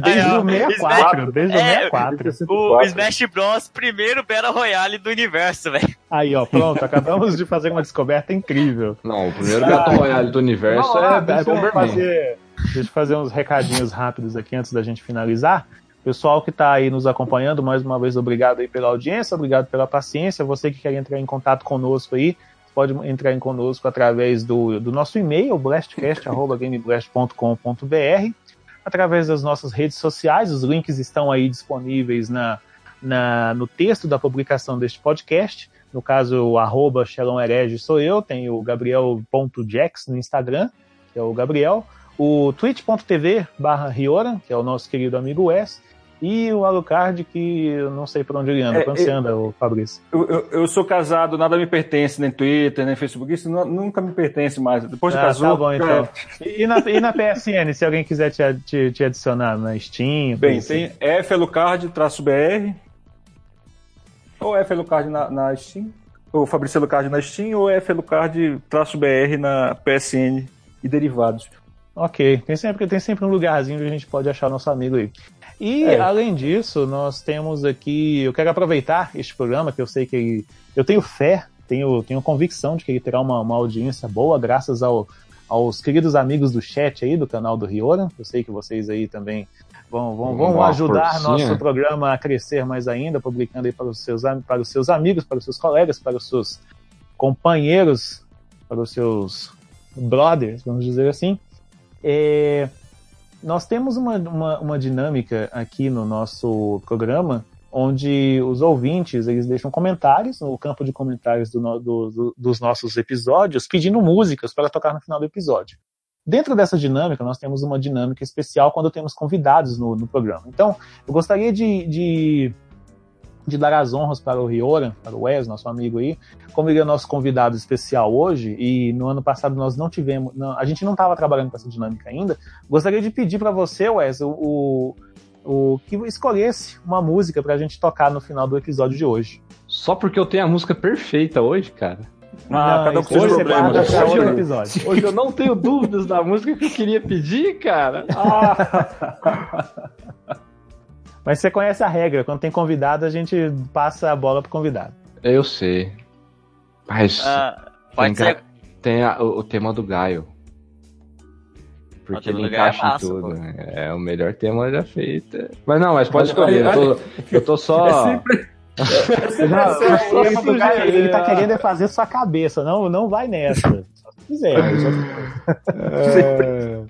Desde o 64, desde o É, 64. O Smash Bros. primeiro Battle Royale do universo, velho. Aí, ó, pronto, acabamos de fazer uma descoberta incrível. Não, o primeiro Battle Royale do universo Vamos é lá, Bomberman. vamos fazer, deixa eu fazer uns recadinhos rápidos aqui antes da gente finalizar. Pessoal que está aí nos acompanhando, mais uma vez, obrigado aí pela audiência, obrigado pela paciência. Você que quer entrar em contato conosco aí, pode entrar em conosco através do, do nosso e-mail, blastcast.gameblast.com.br. através das nossas redes sociais. Os links estão aí disponíveis na, na, no texto da publicação deste podcast. No caso, o arroba Herege sou eu, tem o Gabriel.jax no Instagram, que é o Gabriel, o twitch.tv barra Riora, que é o nosso querido amigo Wes, e o Alucard, que eu não sei por onde ele anda. É, Quando você anda, o Fabrício? Eu, eu, eu sou casado, nada me pertence, nem Twitter, nem Facebook, isso nu- nunca me pertence mais. Depois de Ah, casou. tá bom, então. E, e na, e na PSN, se alguém quiser te, te, te adicionar na Steam? Bem, assim. tem F Elucard traço BR. Ou F Elucard na, na Steam. Ou Fabrício Elucard na Steam, ou F Elucard traço BR na PSN e derivados. Ok, tem sempre, tem sempre um lugarzinho onde a gente pode achar nosso amigo aí. E, É. além disso, nós temos aqui. Eu quero aproveitar este programa, que eu sei que ele, eu tenho fé, tenho, tenho convicção de que ele terá uma, uma audiência boa, graças ao, aos queridos amigos do chat aí, do canal do Riora. Eu sei que vocês aí também vão, vão, vão ajudar forcinha. nosso programa a crescer mais ainda, publicando aí para os, seus, para os seus amigos, para os seus colegas, para os seus companheiros, para os seus brothers, vamos dizer assim. É, nós temos uma, uma, uma dinâmica aqui no nosso programa onde os ouvintes eles deixam comentários no campo de comentários do do- do- dos nossos episódios pedindo músicas para tocar no final do episódio. Dentro dessa dinâmica, nós temos uma dinâmica especial quando temos convidados no, no programa. Então, eu gostaria de, de, de dar as honras para o Riora, para o Wes, nosso amigo aí, como ele é nosso convidado especial hoje, e no ano passado nós não tivemos, não- a gente não estava trabalhando com essa dinâmica ainda, gostaria de pedir para você, Wes, o, o, o que escolhesse uma música para a gente tocar no final do episódio de hoje. Só porque eu tenho a música perfeita hoje, cara. Ah, cada um com seus hoje você problemas. Hoje eu- episódio. Hoje eu não tenho dúvidas da música que eu queria pedir, cara. Mas você conhece a regra, quando tem convidado, a gente passa a bola pro convidado. Eu sei. Mas Ah, pode tem, ser. tem a- o, o tema do Gaio. Porque ele é encaixa massa, em tudo. né? É o melhor tema já feito. Mas não, mas pode escolher. Eu tô, eu tô só. É sempre- Não, Essa o sujeira. ele tá querendo é fazer sua cabeça, não, não vai nessa. Só se quiser. mas só- É,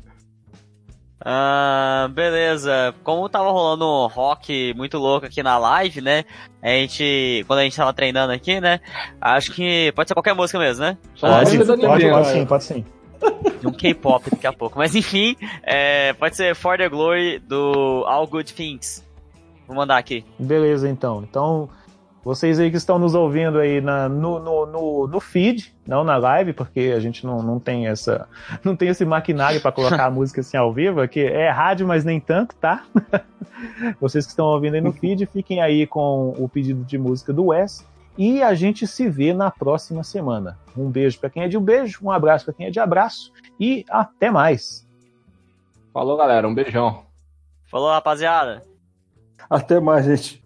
Ah, beleza. Como tava rolando um rock muito louco aqui na live, né? A gente, quando a gente tava treinando aqui, né? Acho que pode ser qualquer música mesmo, né? Pode, música da pode, Nintendo. pode sim, pode sim. De um K-pop daqui a pouco. Mas enfim, é, pode ser For the Glory do All Good Things. Vou mandar aqui. Beleza, então. Então, vocês aí que estão nos ouvindo aí na- no, no, no, no feed, não na live, porque a gente não, não tem essa. Não tem esse maquinário para colocar a música assim ao vivo, aqui é rádio, mas nem tanto, tá? Vocês que estão ouvindo aí no feed, fiquem aí com o pedido de música do Wes. E a gente se vê na próxima semana. Um beijo para quem é de um beijo, um abraço para quem é de abraço e até mais. Falou, galera. Um beijão. Falou, rapaziada. Até mais, gente.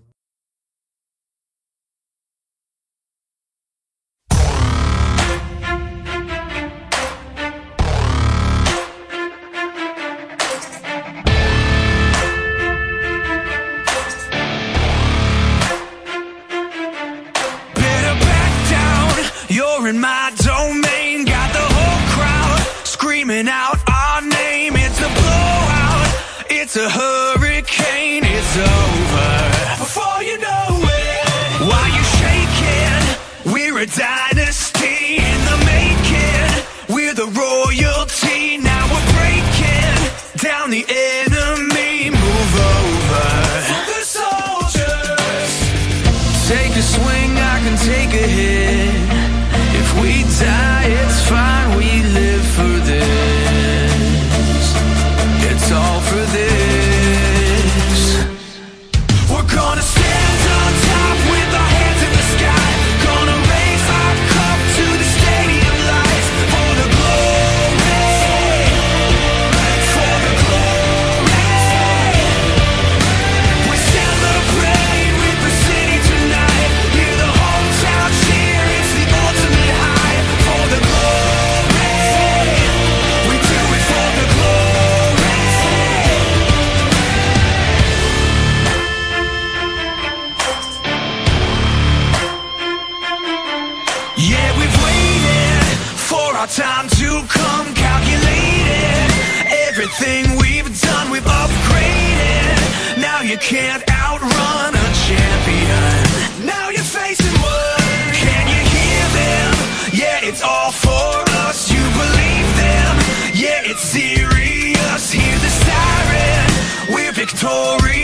Can't outrun a champion. Now you're facing what? Can you hear them? Yeah, it's all for us. You believe them? Yeah, it's serious. Hear the siren. We're victorious.